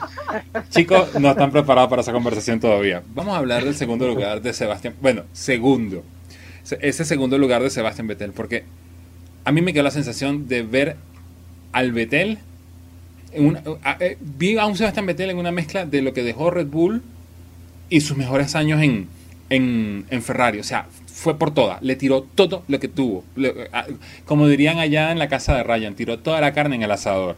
chicos no están preparados para esa conversación todavía. Vamos a hablar del segundo lugar de Sebastián. Bueno, segundo. Se- Ese segundo lugar de Sebastián Vettel, porque a mí me quedó la sensación de ver al Vettel. En una- a- eh, vi a un Sebastián Vettel en una mezcla de lo que dejó Red Bull y sus mejores años en, en, en Ferrari. O sea, fue por todas. Le tiró todo lo que tuvo. Como dirían allá en la casa de Ryan, tiró toda la carne en el asador.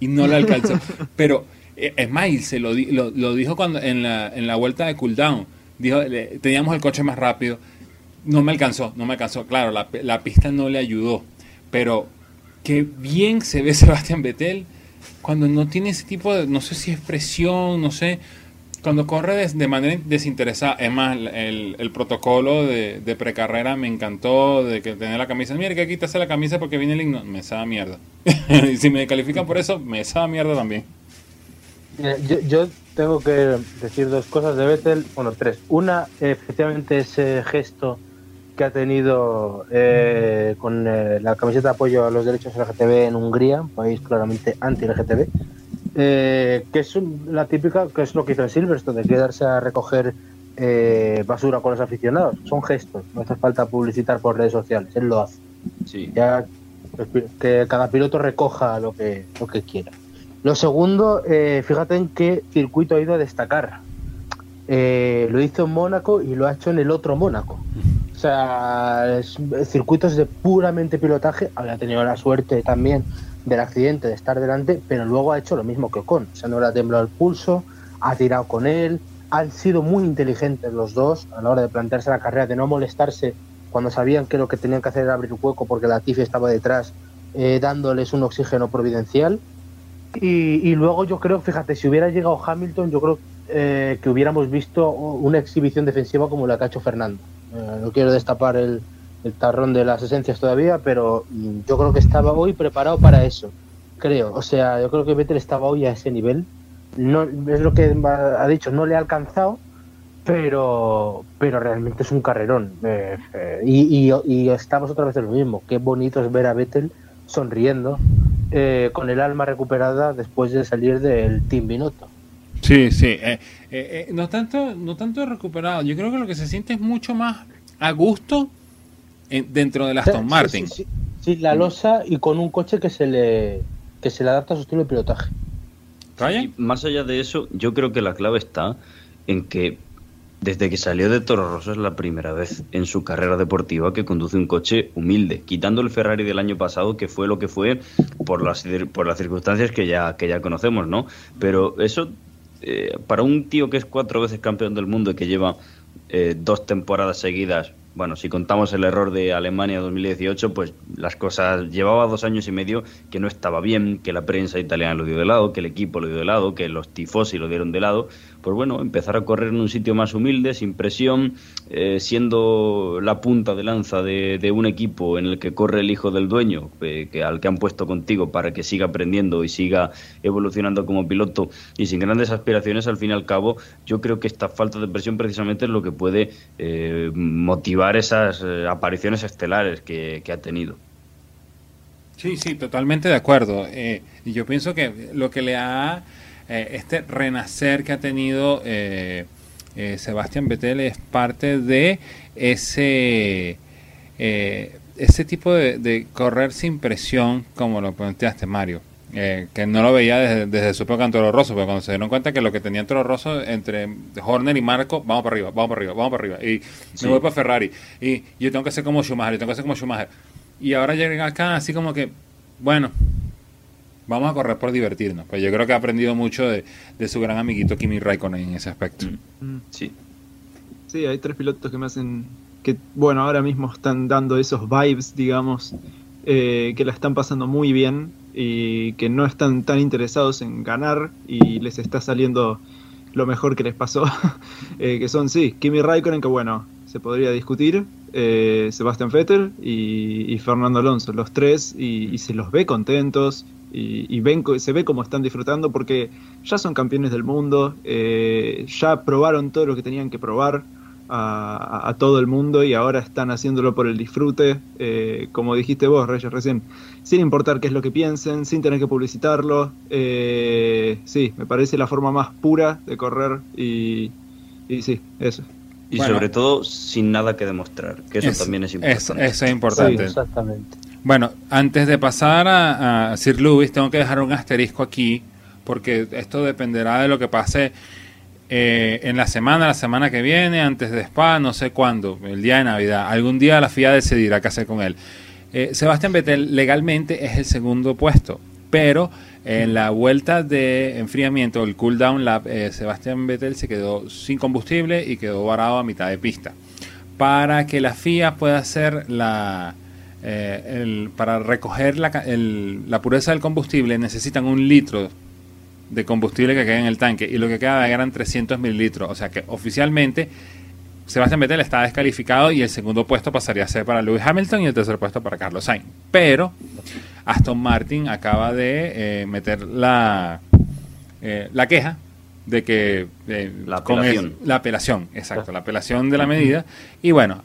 Y no le alcanzó. Pero, eh, es más, se lo, di- lo, lo dijo cuando en la, en la vuelta de cooldown. Dijo, le- teníamos el coche más rápido. No me alcanzó, no me alcanzó. Claro, la, la pista no le ayudó. Pero qué bien se ve Sebastián Vettel cuando no tiene ese tipo de, no sé si es presión, no sé, cuando corre des- de, manera desinteresada. Es más, el, el protocolo de, de precarrera me encantó, de que tener la camisa. Mira, que quítase la camisa porque viene el himno. Me sabe mierda. y si me califican por eso, me sabe mierda también. Yo, yo tengo que decir dos cosas de Vettel, bueno, tres. Una, efectivamente, ese gesto que ha tenido eh, con eh, la camiseta de apoyo a los derechos LGTB en Hungría, un país claramente anti-LGTB, eh, que es un- la típica, que es lo que hizo en Silverstone, de quedarse a recoger eh, basura con los aficionados. Son gestos, no hace falta publicitar por redes sociales, él lo hace. Sí. Ya pues, que cada piloto recoja lo que, lo que quiera. Lo segundo, eh, fíjate en qué circuito ha ido a destacar. Lo hizo en Mónaco y lo ha hecho en el otro Mónaco. O sea, es- circuitos de puramente pilotaje. Había tenido la suerte también del accidente de estar delante, pero luego ha hecho lo mismo que Ocon. O sea, no le ha temblado el pulso, ha tirado con él. Han sido muy inteligentes los dos a la hora de plantearse la carrera, de no molestarse cuando sabían que lo que tenían que hacer era abrir un hueco porque la Tifi estaba detrás, eh, dándoles un oxígeno providencial. Y, luego yo creo, fíjate, si hubiera llegado Hamilton, yo creo eh, que hubiéramos visto una exhibición defensiva como la que ha hecho Fernando. Eh, no quiero destapar el, el tarrón de las esencias todavía, pero yo creo que estaba hoy preparado para eso. Creo, o sea, yo creo que Vettel estaba hoy a ese nivel. No, es lo que ha dicho, no le ha alcanzado, pero pero realmente es un carrerón. Eh, eh, y, estamos otra vez en lo mismo. Qué bonito es ver a Vettel sonriendo, eh, con el alma recuperada después de salir del Team Binotto. Sí, sí. eh, no tanto, no tanto recuperado. Yo creo que lo que se siente es mucho más a gusto dentro del Aston Sí, Martin. Sí, sí, sí, la losa y con un coche que se le que se le adapta a su estilo de pilotaje. ¿Ryan? Y más allá de eso, yo creo que la clave está en que desde que salió de Toro Rosso es la primera vez en su carrera deportiva que conduce un coche humilde, quitando el Ferrari del año pasado, que fue lo que fue por las, por las circunstancias que ya, que ya conocemos, ¿no? Pero eso, eh, para un tío que es cuatro veces campeón del mundo y que lleva eh, dos temporadas seguidas bueno, si contamos el error de Alemania 2018, pues las cosas llevaba dos años y medio que no estaba bien, que la prensa italiana lo dio de lado, que el equipo lo dio de lado, que los tifosi lo dieron de lado. Pues bueno, empezar a correr en un sitio más humilde, sin presión, eh, siendo la punta de lanza de, un equipo en el que corre el hijo del dueño, eh, que al que han puesto contigo para que siga aprendiendo y siga evolucionando como piloto y sin grandes aspiraciones, al fin y al cabo, yo creo que esta falta de presión precisamente es lo que puede eh, motivar esas eh, apariciones estelares que, ha tenido. Sí, sí, totalmente de acuerdo. Eh, yo pienso que lo que le ha, eh, este renacer que ha tenido Sebastián Vettel es parte de ese, ese tipo de correr sin presión, como lo planteaste, Mario. Eh, que no lo veía desde, desde su época en Toro Rosso, pero cuando se dieron cuenta que lo que tenía en Toro Rosso entre Horner y Marco, vamos para arriba, vamos para arriba, vamos para arriba, y me voy para Ferrari, y yo tengo que ser como Schumacher, yo tengo que ser como Schumacher. Y ahora llega acá así como que, bueno, vamos a correr por divertirnos. Pues yo creo que ha aprendido mucho de, su gran amiguito Kimi Raikkonen en ese aspecto. Mm. Mm. Sí. Sí, hay tres pilotos que me hacen que, bueno, ahora mismo están dando esos vibes, digamos, eh, que la están pasando muy bien y que no están tan interesados en ganar y les está saliendo lo mejor que les pasó, eh, que son, sí, Kimi Raikkonen, que bueno, se podría discutir, eh, Sebastián Vettel y, Fernando Alonso, los tres, y, se los ve contentos y, ven, se ve cómo están disfrutando porque ya son campeones del mundo, eh, ya probaron todo lo que tenían que probar, a, todo el mundo y ahora están haciéndolo por el disfrute, eh, como dijiste vos, Reyes, recién, sin importar qué es lo que piensen, sin tener que publicitarlo. Eh, sí, me parece la forma más pura de correr y, y sí, eso. Y sobre todo sin nada que demostrar, que eso también es importante. eso es importante. exactamente. Bueno, antes de pasar a, a Sir Lewis, tengo que dejar un asterisco aquí, porque esto dependerá de lo que pase eh, en la semana, la semana que viene, antes de Spa, no sé cuándo, el día de Navidad. Algún día la FIA decidirá qué hacer con él. Eh, Sebastián Vettel legalmente es el segundo puesto, pero en la vuelta de enfriamiento, el cool down lap, eh, Sebastián Vettel se quedó sin combustible y quedó varado a mitad de pista. Para que la FIA pueda hacer la, para recoger la, la pureza del combustible necesitan un litro de combustible que queda en el tanque y lo que queda eran 300 mililitros. O sea que oficialmente Sebastián Vettel está descalificado y el segundo puesto pasaría a ser para Lewis Hamilton y el tercer puesto para Carlos Sainz. Pero Aston Martin acaba de eh, meter la, eh, la queja de que eh, la apelación. la apelación, exacto, la apelación de la medida y bueno,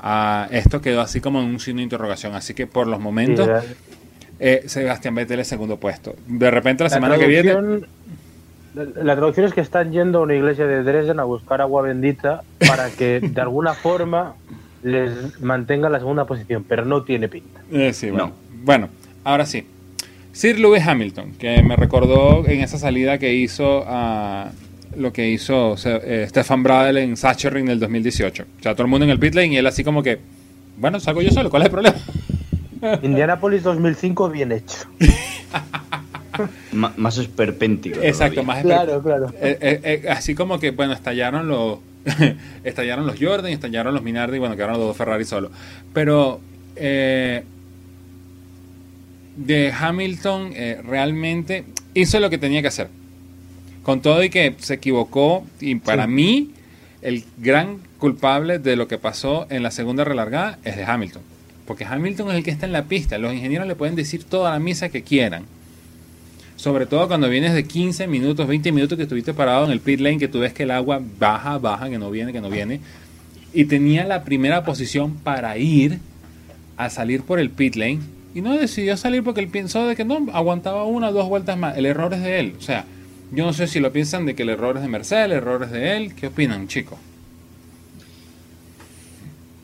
esto quedó así como en un signo de interrogación, así que por los momentos Sebastián Vettel es segundo puesto. De repente la, semana que viene la traducción es que están yendo a una iglesia de Dresden a buscar agua bendita para que de alguna forma les mantenga la segunda posición, pero no tiene pinta. Eh, sí, bueno. bueno, ahora sí. Sir Lewis Hamilton, que me recordó en esa salida que hizo a lo que hizo eh, Stefan Bradl en Sachsenring en el 2018. O sea, todo el mundo en el pit lane y él así como que, bueno, salgo yo solo, ¿cuál es el problema? Indianapolis 2005 bien hecho. más esperpéntico. Exacto, más Claro, claro. Eh, eh, eh, así como que, bueno, estallaron los estallaron los Jordan, estallaron los Minardi y bueno, quedaron los dos Ferrari solo. Pero de Hamilton realmente hizo lo que tenía que hacer. Con todo y que se equivocó, y para mí, el gran culpable de lo que pasó en la segunda relargada es de Hamilton. Porque Hamilton es el que está en la pista. Los ingenieros le pueden decir toda la misa que quieran sobre todo cuando vienes de 15 minutos, 20 minutos que estuviste parado en el pit lane, que tú ves que el agua baja, baja, que no viene, que no viene. Y tenía la primera posición para ir a salir por el pit lane. Y no decidió salir porque él pensó de que no, aguantaba una o dos vueltas más. El error es de él. O sea, yo no sé si lo piensan de que el error es de Mercedes, el error es de él. ¿Qué opinan, chicos?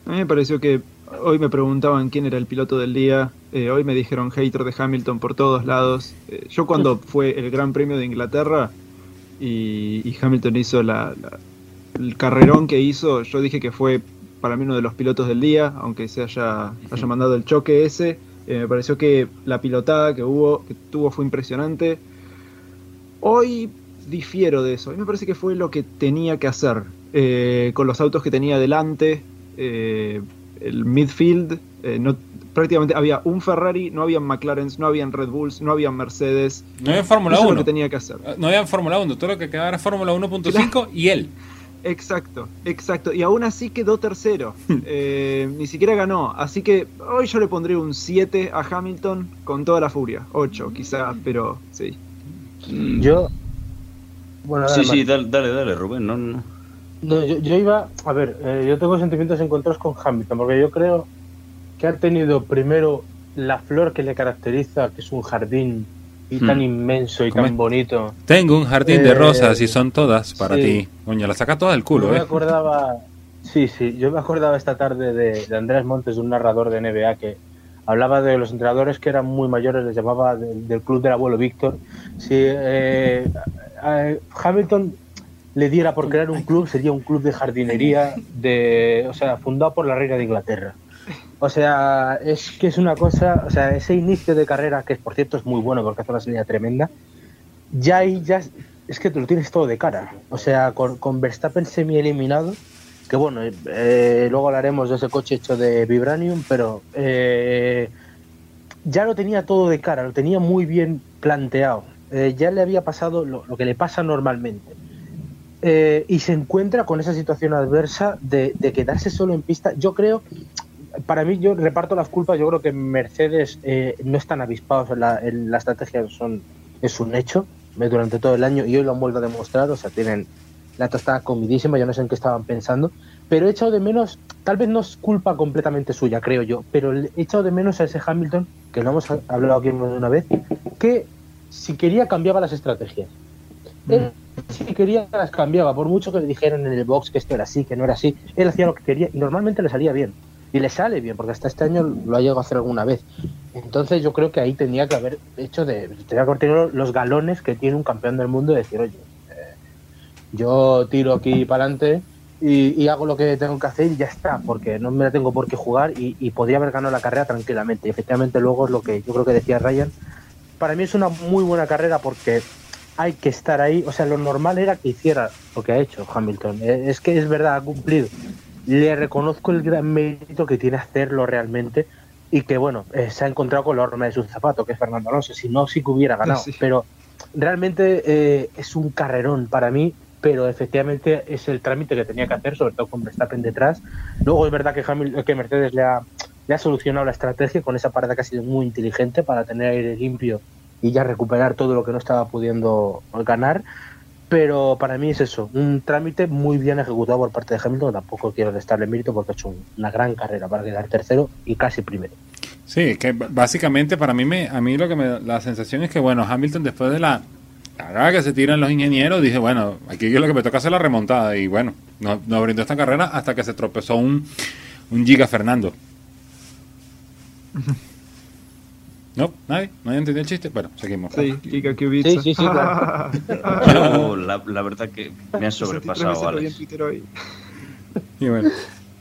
A mí me pareció que Hoy me preguntaban quién era el piloto del día. Eh, hoy me dijeron hater de Hamilton por todos lados. Eh, yo cuando fue el Gran Premio de Inglaterra y, Hamilton hizo la, el carrerón que hizo, yo dije que fue para mí uno de los pilotos del día, aunque se haya, haya mandado el choque ese. Eh, me pareció que la pilotada que hubo, que tuvo fue impresionante. Hoy difiero de eso. A mí me parece que fue lo que tenía que hacer con los autos que tenía delante el midfield, eh, no, prácticamente había un Ferrari, no habían McLarens, no habían Red Bulls, no habían Mercedes. No había Fórmula Eso es 1. lo que tenía que hacer. No había Fórmula 1, todo lo que quedaba era Fórmula 1.5 y él. Exacto, exacto. Y aún así quedó tercero. Eh, ni siquiera ganó. Así que hoy yo le pondré un 7 a Hamilton con toda la furia. 8 quizás, pero sí. Yo. Bueno, Sí, sí, dale, dale, dale, Rubén. No, no. No, yo, yo iba. A ver, eh, yo tengo sentimientos encontrados con Hamilton, porque yo creo que ha tenido primero la flor que le caracteriza, que es un jardín y Hmm. tan inmenso y ¿Cómo tan es? bonito. Tengo un jardín de Eh, rosas y son todas para sí. ti. Coño, la saca toda del yo culo, me ¿eh? acordaba. Sí, sí, yo me acordaba esta tarde de, de Andrés Montes, de un narrador de NBA que hablaba de los entrenadores que eran muy mayores, les llamaba del, del club del abuelo Víctor. Si eh, Hamilton le diera por crear un club, sería un club de jardinería, de, o sea, fundado por la reina de Inglaterra. O sea, es que es una cosa, o sea, ese inicio de carrera, que por cierto es muy bueno porque hace una salida tremenda, ya ahí ya es, que te lo tienes todo de cara. O sea, con, con Verstappen semi eliminado, que bueno, eh, luego hablaremos de ese coche hecho de Vibranium, pero eh, ya lo tenía todo de cara, lo tenía muy bien planteado. Eh, ya le había pasado lo, lo que le pasa normalmente. Eh, y se encuentra con esa situación adversa de, de quedarse solo en pista. Yo creo, para mí, yo reparto las culpas. Yo creo que Mercedes eh, no están avispados en la, en la estrategia, son, es un hecho eh, durante todo el año y hoy lo han vuelto a demostrar. O sea, tienen la tostada comidísima. Yo no sé en qué estaban pensando, pero he echado de menos, tal vez no es culpa completamente suya, creo yo, pero he echado de menos a ese Hamilton, que lo hemos hablado aquí una vez, que si quería cambiaba las estrategias. Él, si quería las cambiaba, por mucho que le dijeran en el box que esto era así, que no era así, él hacía lo que quería y normalmente le salía bien. Y le sale bien, porque hasta este año lo ha llegado a hacer alguna vez. Entonces yo creo que ahí tenía que haber hecho de, tenía que haber tenido los galones que tiene un campeón del mundo y decir, oye, eh, yo tiro aquí para adelante y, hago lo que tengo que hacer y ya está, porque no me la tengo por qué jugar y podría haber ganado la carrera tranquilamente. Y efectivamente luego es lo que yo creo que decía Ryan. Para mí es una muy buena carrera porque hay que estar ahí. O sea, lo normal era que hiciera lo que ha hecho Hamilton. Eh, Es que es verdad, ha cumplido. Le reconozco el gran mérito que tiene hacerlo realmente y que, bueno, eh, se ha encontrado con la horma de su zapato, que es Fernando Alonso. Si no, sí que hubiera ganado. Sí. Pero realmente eh, es un carrerón para mí, pero efectivamente es el trámite que tenía que hacer, sobre todo con Verstappen detrás. Luego es verdad que, Hamil- que Mercedes le ha, le ha solucionado la estrategia con esa parada que ha sido muy inteligente para tener aire limpio y ya recuperar todo lo que no estaba pudiendo ganar. Pero para mí es eso, un trámite muy bien ejecutado por parte de Hamilton. Tampoco quiero restarle mérito porque ha hecho un- una gran carrera para quedar tercero y casi primero. Sí, es que básicamente para mí, me, a mí lo que me la sensación es que, bueno, Hamilton después de la cagada que se tiran los ingenieros, dije, bueno, aquí es lo que me toca hacer la remontada. Y bueno, no, no brindó esta carrera hasta que se tropezó un, un Giga Fernando. ¿No? ¿Nadie? ¿Nadie entendió el chiste? Bueno, seguimos. Sí, Kika Kubica. Sí, sí, sí, claro. Yo, la, la verdad que me ha sobrepasado, Alex. Twitter hoy. Y bueno,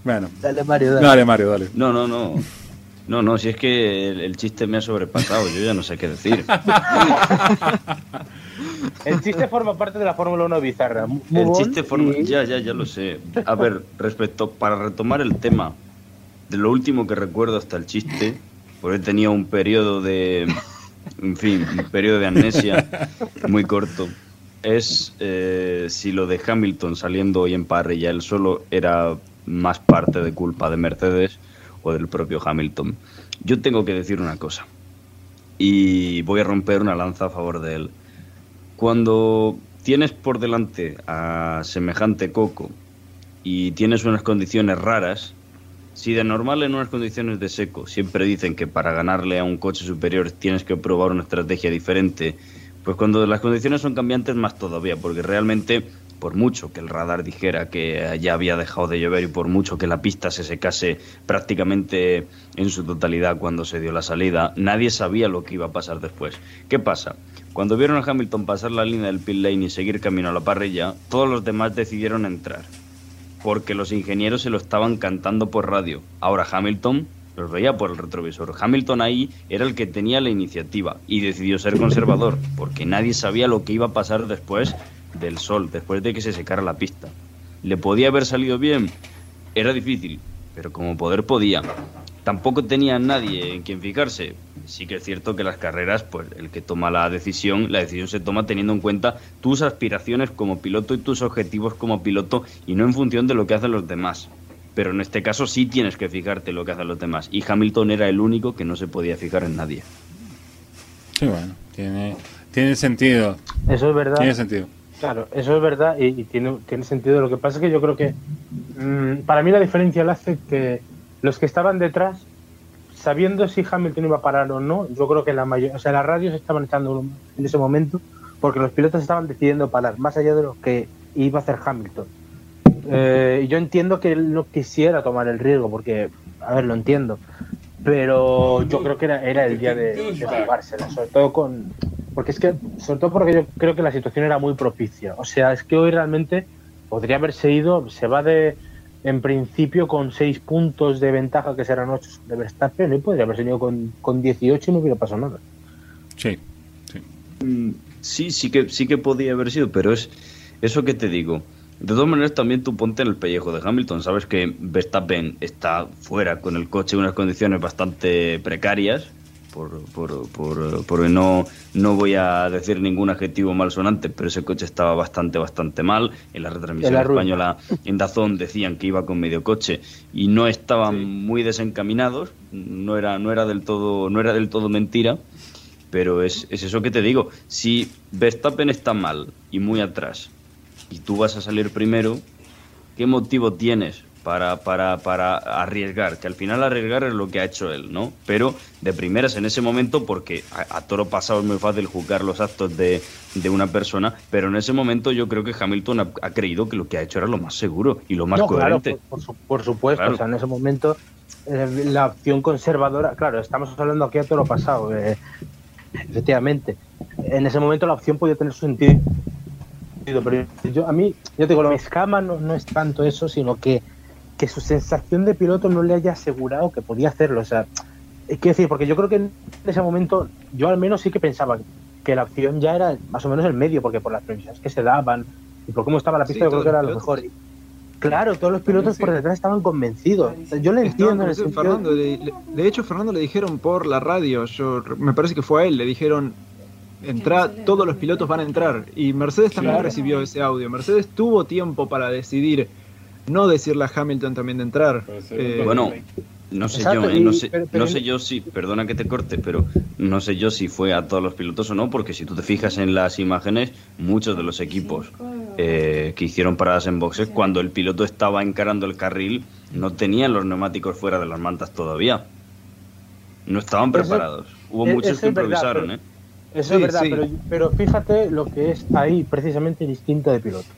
bueno. Dale, Mario, dale. Dale, Mario, dale. No, no, no. No, no, si es que el, el chiste me ha sobrepasado, yo ya no sé qué decir. El chiste forma parte de la Fórmula 1 bizarra. Muy El bon chiste forma... y- Ya, ya, ya lo sé. A ver, respecto, para retomar el tema, de lo último que recuerdo hasta el chiste, porque tenía un periodo de... En fin, un de amnesia muy corto. Es eh, si lo de Hamilton saliendo hoy en parrilla, él solo era más parte de culpa de Mercedes o del propio Hamilton. Yo tengo que decir una cosa. Y voy a romper una lanza a favor de él. Cuando tienes por delante a semejante coco y tienes unas condiciones raras, si de normal en unas condiciones de seco siempre dicen que para ganarle a un coche superior tienes que probar una estrategia diferente, pues cuando las condiciones son cambiantes más todavía, porque realmente por mucho que el radar dijera que ya había dejado de llover y por mucho que la pista se secase prácticamente en su totalidad cuando se dio la salida, nadie sabía lo que iba a pasar después. ¿Qué pasa? Cuando vieron a Hamilton pasar la línea del pit lane y seguir camino a la parrilla, todos los demás decidieron entrar, porque los ingenieros se lo estaban cantando por radio. Ahora Hamilton los veía por el retrovisor. Hamilton ahí era el que tenía la iniciativa y decidió ser conservador, porque nadie sabía lo que iba a pasar después del sol, después de que se secara la pista. ¿Le podía haber salido bien? Era difícil, pero como poder podía. Tampoco tenía nadie en quien fijarse. Sí que es cierto que las carreras, pues el que toma la decisión, la decisión se toma teniendo en cuenta tus aspiraciones como piloto y tus objetivos como piloto y no en función de lo que hacen los demás. Pero en este caso sí tienes que fijarte en lo que hacen los demás. Y Hamilton era el único que no se podía fijar en nadie. Sí, bueno, tiene, tiene sentido. Eso es verdad. Tiene sentido. Claro, eso es verdad y, y tiene, tiene sentido. Lo que pasa es que yo creo que mm, para mí la diferencia la hace que los que estaban detrás, sabiendo si Hamilton iba a parar o no, yo creo que la mayor, o sea, las radios estaban echando en ese momento porque los pilotos estaban decidiendo parar, más allá de lo que iba a hacer Hamilton. Eh, yo entiendo que él no quisiera tomar el riesgo, porque, a ver, lo entiendo, pero yo creo que era, era el día de, de sobre todo con. Porque es que, sobre todo porque yo creo que la situación era muy propicia. O sea, es que hoy realmente podría haberse ido, se va de, en principio, con seis puntos de ventaja, que serán ocho de Verstappen, y podría haberse ido con, con 18 y no hubiera pasado nada. Sí, sí. Mm, Sí, sí que, sí que podía haber sido, pero es eso que te digo. De todas maneras, también tú ponte en el pellejo de Hamilton. Sabes que Verstappen está fuera con el coche en unas condiciones bastante precarias. Por, por, por, porque no, no voy a decir ningún adjetivo malsonante, pero ese coche estaba bastante, bastante mal. En la retransmisión En la ruta. española, en Dazón, decían que iba con medio coche y no estaban muy desencaminados. No era, no era del todo, no era del todo mentira. Pero es, es eso que te digo. Si Verstappen está mal y muy atrás y tú vas a salir primero, ¿qué motivo tienes para, para, para arriesgar? Que al final arriesgar es lo que ha hecho él, ¿no? Pero de primeras en ese momento, porque a, a toro pasado es muy fácil juzgar los actos de, de una persona, pero en ese momento yo creo que Hamilton ha, ha creído que lo que ha hecho era lo más seguro y lo más no, claro, coherente. por, por su- por supuesto, Claro. o sea, en ese momento eh, la opción conservadora, claro, estamos hablando aquí a todo lo pasado, eh, efectivamente. En ese momento la opción podía tener su sentido, pero yo a mí, yo te digo, lo escama no, no es tanto eso, sino que, que su sensación de piloto no le haya asegurado que podía hacerlo, o sea, eh, quiero decir, porque yo creo que en ese momento, yo al menos sí que pensaba que la opción ya era más o menos el medio, porque por las previsiones que se daban y por cómo estaba la pista, Sí, yo creo que era lo mejor. Claro, todos los pilotos por detrás estaban convencidos. O sea, Yo le entiendo en el sentido... Fernando, le- le- de hecho, Fernando le dijeron por la radio, yo me parece que fue a él, le dijeron, entra, todos los pilotos van a entrar. Y Mercedes también Claro. recibió ese audio. Mercedes tuvo tiempo para decidir, no decirle a Hamilton también de entrar. Eh, Bueno, no sé Exacto, yo, ¿eh? no sé, pero- pero no sé en- yo si, perdona que te corte, pero no sé yo si fue a todos los pilotos o no, porque si tú te fijas en las imágenes, muchos de los equipos eh, que hicieron paradas en boxes, cuando el piloto estaba encarando el carril, no tenían los neumáticos fuera de las mantas todavía. No estaban Eso- preparados. Hubo e- muchos que verdad, improvisaron, pero- ¿eh? Eso Sí, es verdad, sí. pero, pero fíjate lo que es ahí precisamente distinto de piloto.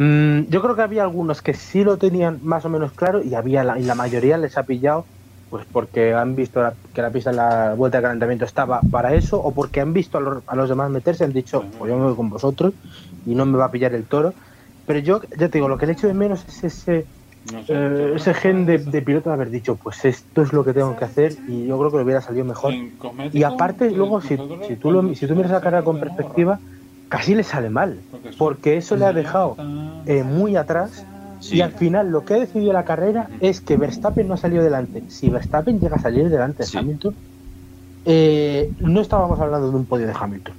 Mm, yo creo que había algunos que sí lo tenían más o menos claro y había la, y la mayoría les ha pillado pues porque han visto la- que la pista en la vuelta de calentamiento estaba para eso o porque han visto a los, a los demás meterse han dicho pues yo me voy con vosotros y no me va a pillar el toro. Pero yo ya te digo, lo que le echo de menos es ese, eh, ese gen de, de piloto de haber dicho pues esto es lo que tengo que hacer y yo creo que le hubiera salido mejor. Y aparte, luego, si, si, tú lo, si tú miras la carrera con perspectiva, casi le sale mal, porque eso le ha dejado eh, muy atrás. Sí. Y al final, lo que ha decidido la carrera es que Verstappen no ha salido delante. Si Verstappen llega a salir delante de. Hamilton, eh, no estábamos hablando de un podio de Hamilton.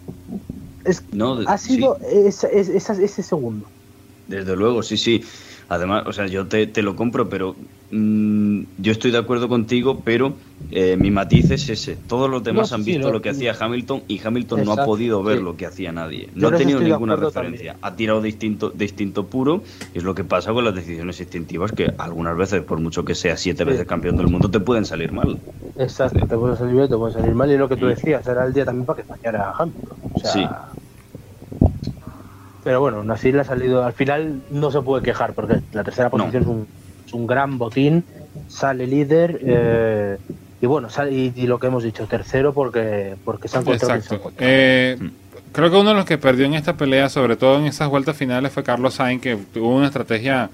Es, No, de- ha sido es- ese segundo. Desde luego, sí, sí. Además, o sea, yo te, te lo compro, pero mm, yo estoy de acuerdo contigo, pero eh, mi matiz es ese. Todos los demás No, han sí, visto lo- lo que hacía Hamilton y Hamilton no ha podido ver sí. lo que hacía nadie. No ha tenido de ninguna referencia. Ha tirado distinto, distinto puro. Y es lo que pasa con las decisiones instintivas, que algunas veces, por mucho que sea siete veces campeón del mundo, te pueden salir mal. Exacto, te puede salir bien, te puede salir mal. Y lo que tú decías, era el día también para que fallara Hamilton. O sea, Sí. Pero bueno, así le ha salido. Al final no se puede quejar, porque la tercera No. posición es, un, es un gran botín. Sale líder. eh, y bueno, sale, y, y lo que hemos dicho, tercero, porque, porque se han encontrado. ha Exacto. encontrado. Eh, creo que uno de los que perdió en esta pelea, sobre todo en esas vueltas finales, fue Carlos Sainz, que tuvo una estrategia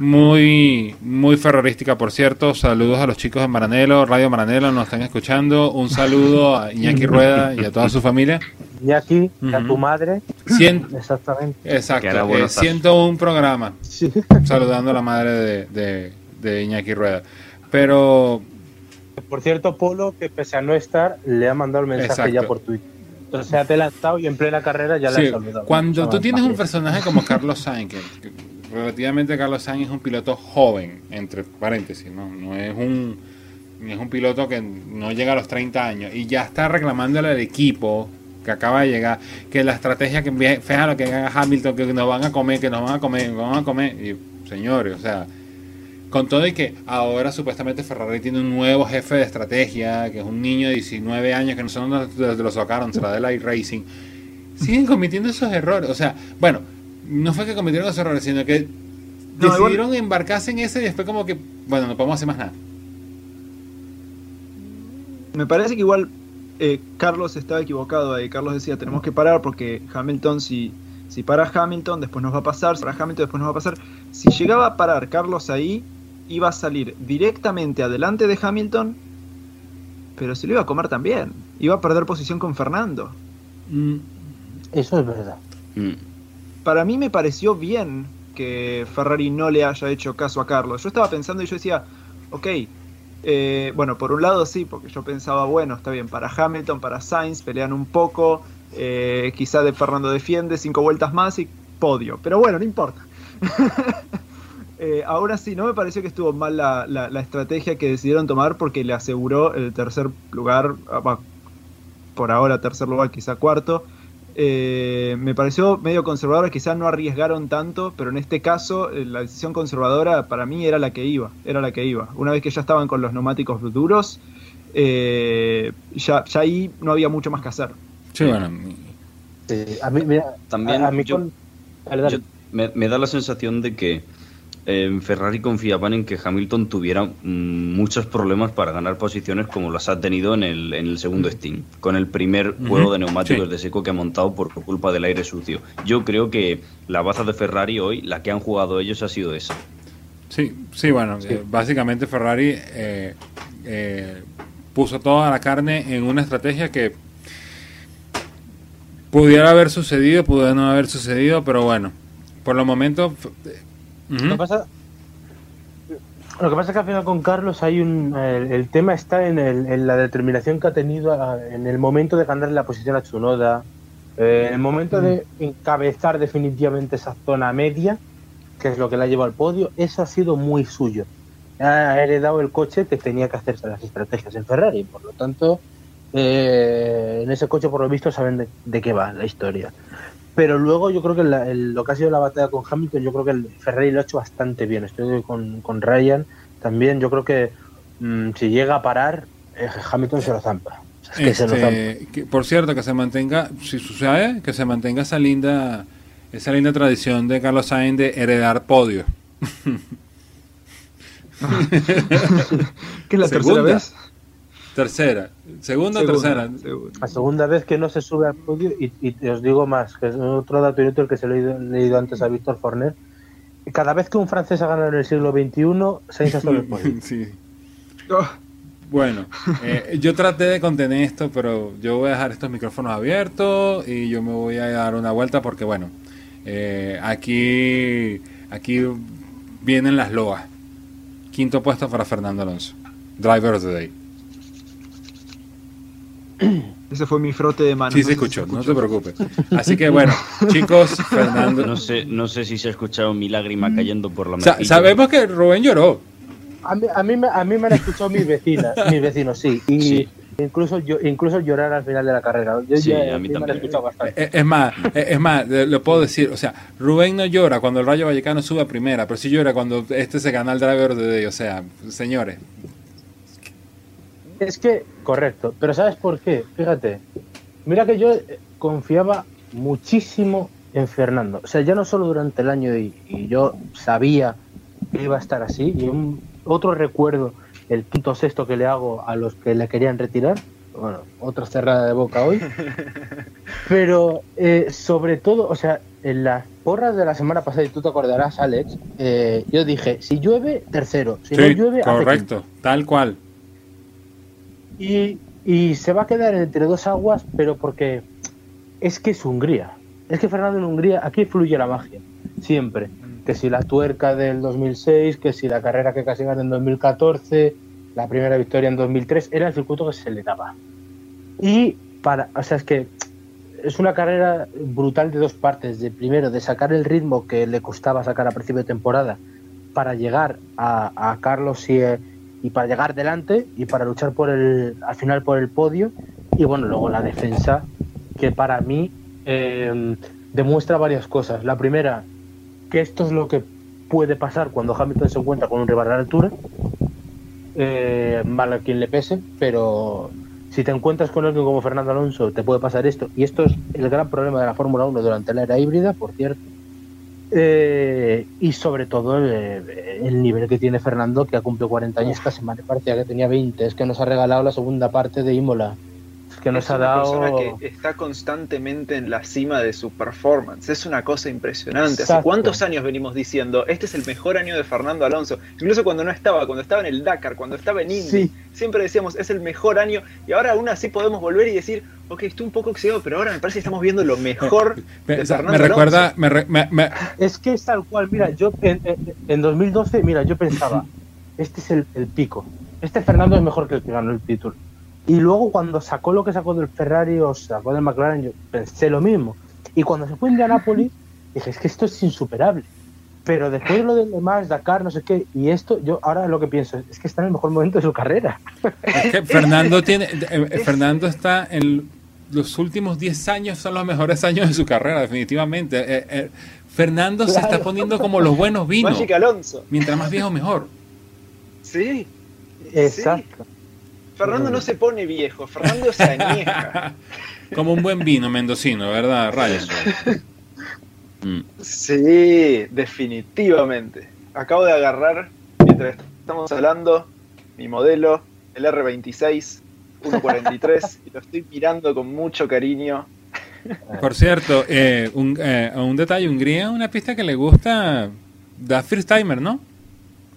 muy muy ferrorística, por cierto. Saludos a los chicos de Maranelo, Radio Maranelo, nos están escuchando. Un saludo a Iñaki Rueda y a toda su familia. Y aquí, a Ujú. tu madre. Cien- Exactamente. exacto, bueno eh, estar. 101 programa. Sí. Saludando a la madre de, de, de Iñaki Rueda. Pero Por cierto, Polo, que pese a no estar, le ha mandado el mensaje Exacto. ya por Twitter. Entonces se ha adelantado y en plena carrera ya Sí, le ha saludado. cuando tú tienes un personaje como Carlos Sainz, que, que relativamente Carlos Sainz es un piloto joven, entre paréntesis, ¿no? No es un, es un piloto que no llega a los 30 años y ya está reclamándole al equipo que acaba de llegar, que la estrategia que fija lo que haga Hamilton, que nos van a comer, que nos van a comer, que nos van a comer, y señores, o sea, con todo y que ahora supuestamente Ferrari tiene un nuevo jefe de estrategia, que es un niño de 19 años que no son los de lo sacaron, será de Light Racing. Siguen cometiendo esos errores. O sea, bueno, no fue que cometieron esos errores, sino que No, decidieron embarcarse en ese y después como que, bueno, no podemos hacer más nada. Me parece que igual eh, Carlos estaba equivocado ahí. Carlos decía, tenemos que parar porque Hamilton, si, si para Hamilton, después nos va a pasar. Si para Hamilton, después nos va a pasar. Si llegaba a parar Carlos ahí, iba a salir directamente adelante de Hamilton, pero se lo iba a comer también. Iba a perder posición con Fernando. Mm, Eso es verdad. Mm. Para mí me pareció bien que Ferrari no le haya hecho caso a Carlos. Yo estaba pensando y yo decía, ok, eh, bueno, por un lado sí, porque yo pensaba, bueno, está bien, para Hamilton, para Sainz, pelean un poco, eh, quizá de Fernando defiende cinco vueltas más y podio, pero bueno, no importa. Eh, ahora sí, no me pareció que estuvo mal la, la- la estrategia que decidieron tomar porque le aseguró el tercer lugar, ah, por ahora tercer lugar, quizá cuarto. Eh, me pareció medio conservadora, quizá no arriesgaron tanto, pero en este caso eh, la decisión conservadora para mí era la que iba, era la que iba. Una vez que ya estaban con los neumáticos duros, eh, ya, ya ahí no había mucho más que hacer. sí, bueno. Sí, a mí, mira, También a, a mí yo- con- dale, dale. Yo- me, me da la sensación de que en Ferrari confiaban en que Hamilton tuviera mm, muchos problemas para ganar posiciones como las ha tenido en el, en el segundo Steam, con el primer juego de neumáticos sí. de seco que ha montado por culpa del aire sucio. Yo creo que la baza de Ferrari hoy, la que han jugado ellos, ha sido esa. Sí, sí, bueno, Sí. eh, básicamente Ferrari eh, eh, puso toda la carne en una estrategia que pudiera haber sucedido, pudiera no haber sucedido, pero bueno, por los momentos... Lo que pasa, lo que pasa es que al final con Carlos hay un. El, el tema está en, el- en la determinación que ha tenido a- en el momento de ganar la posición a Tsunoda, eh, en el momento de encabezar definitivamente esa zona media, que es lo que la lleva al podio, eso ha sido muy suyo. Ha heredado el coche que tenía que hacerse las estrategias en Ferrari, por lo tanto, eh, en ese coche por lo visto saben de, de qué va la historia. Pero luego yo creo que la- el- lo que ha sido la batalla con Hamilton, yo creo que el Ferrari lo ha hecho bastante bien. Estoy con, con Ryan también. Yo creo que mm, si llega a parar, eh, Hamilton se lo zampa. O sea, es que se lo zampa. Este, que, por cierto, que se mantenga, si sucede, que se mantenga esa linda, esa linda tradición de Carlos Sainz de heredar podio. ¿Qué es la tercera vez? Tercera, segunda o Segunda, tercera. segunda. La segunda vez que no se sube al podio, y, y os digo más, que es otro dato inútil que se lo he leído, leído antes a Víctor Forner. Cada vez que un francés ha ganado en el siglo XXI, Sainz ha en el podio. Sí. Oh, Bueno, eh, yo traté de contener esto, pero yo voy a dejar estos micrófonos abiertos y yo me voy a dar una vuelta porque, bueno, eh, aquí, aquí vienen las loas. Quinto puesto para Fernando Alonso. Driver of the Day. ese fue mi frote de manos. Sí, no se escuchó, no te preocupes. Así que, bueno, chicos, Fernando. No sé, no sé si se ha escuchado mi Mm. lágrima cayendo por la Sa- mejilla. sabemos que Rubén lloró. A mí, a mí, me- a mí me han escuchado mis vecinas, mis vecinos, sí. Y Sí. incluso yo, incluso llorar al final de la carrera. Yo Sí, ya- a mí me han también. escuchado bastante. Eh, Es más, eh, es más, lo puedo decir, o sea, Rubén no llora cuando el Rayo Vallecano sube a primera, pero sí llora cuando este se gana el driver de day, o sea, señores. Es que, correcto, pero ¿sabes por qué? Fíjate, mira que yo eh, confiaba muchísimo en Fernando. O sea, ya no solo durante el año y, y yo sabía que iba a estar así. Y un, otro recuerdo, el quinto sexto que le hago a los que le querían retirar. Bueno, otra cerrada de boca hoy. Pero eh, sobre todo, o sea, en las porras de la semana pasada, y tú te acordarás, Alex, eh, yo dije, si llueve, tercero. Si no llueve, hace correcto, tal cual. Y, se va a quedar entre dos aguas, pero porque es que es Hungría. Es que Fernando en Hungría, aquí fluye la magia, siempre. Que si la tuerca del 2006, que si la carrera que casi gana en 2014, la primera victoria en 2003, era el circuito que se le daba. Y para, o sea, es que es una carrera brutal de dos partes. De primero, de sacar el ritmo que le costaba sacar a principio de temporada para llegar a, a Carlos y, eh, y para llegar delante y para luchar por el, al final por el podio. Y bueno, luego la defensa, que para mí eh, demuestra varias cosas. La primera, que esto es lo que puede pasar cuando Hamilton se encuentra con un rival de altura, eh, mal a quien le pese, pero si te encuentras con alguien como Fernando Alonso, te puede pasar esto. Y esto es el gran problema de la Fórmula 1 durante la era híbrida, por cierto. Eh, y sobre todo el, el, nivel que tiene Fernando, que ha cumplido 40 años esta semana, parecía que tenía 20. Es que nos ha regalado la segunda parte de Imola que nos es ha una dado. persona que está constantemente en la cima de su performance. Es una cosa impresionante. Exacto. ¿Hace cuántos años venimos diciendo este es el mejor año de Fernando Alonso? Incluso cuando no estaba, cuando estaba en el Dakar, cuando estaba en Indy, Sí. siempre decíamos es el mejor año. Y ahora aún así podemos volver y decir, ok, estoy un poco oxidado, pero ahora me parece que estamos viendo lo mejor Me, de Fernando me recuerda, Alonso. me, re- me- me- Es que es tal cual. Mira, yo en, en- en 2012, mira, yo pensaba, este es el, el pico. Este Fernando es mejor que el que ganó el título. Y luego cuando sacó lo que sacó del Ferrari o sacó del McLaren, yo pensé lo mismo. Y cuando se fue a Indianápolis, dije, es que esto es insuperable. Pero después de lo de Le Mans, Dakar, no sé qué, y esto, yo ahora lo que pienso es que está en el mejor momento de su carrera. es que Fernando tiene, eh, eh, Fernando está en los últimos 10 años son los mejores años de su carrera, definitivamente. Eh, eh, Fernando se está poniendo como los buenos vinos. Alonso. Mientras más viejo, mejor. Sí. Exacto. Fernando no se pone viejo, Fernando se añeja. Como un buen vino mendocino, ¿verdad, Ryan? Mm. Sí, definitivamente. Acabo de agarrar, mientras estamos hablando, mi modelo, el R26 143, y lo estoy mirando con mucho cariño. Por cierto, eh, un, eh, un detalle, Hungría es una pista que le gusta da First Timer, ¿no?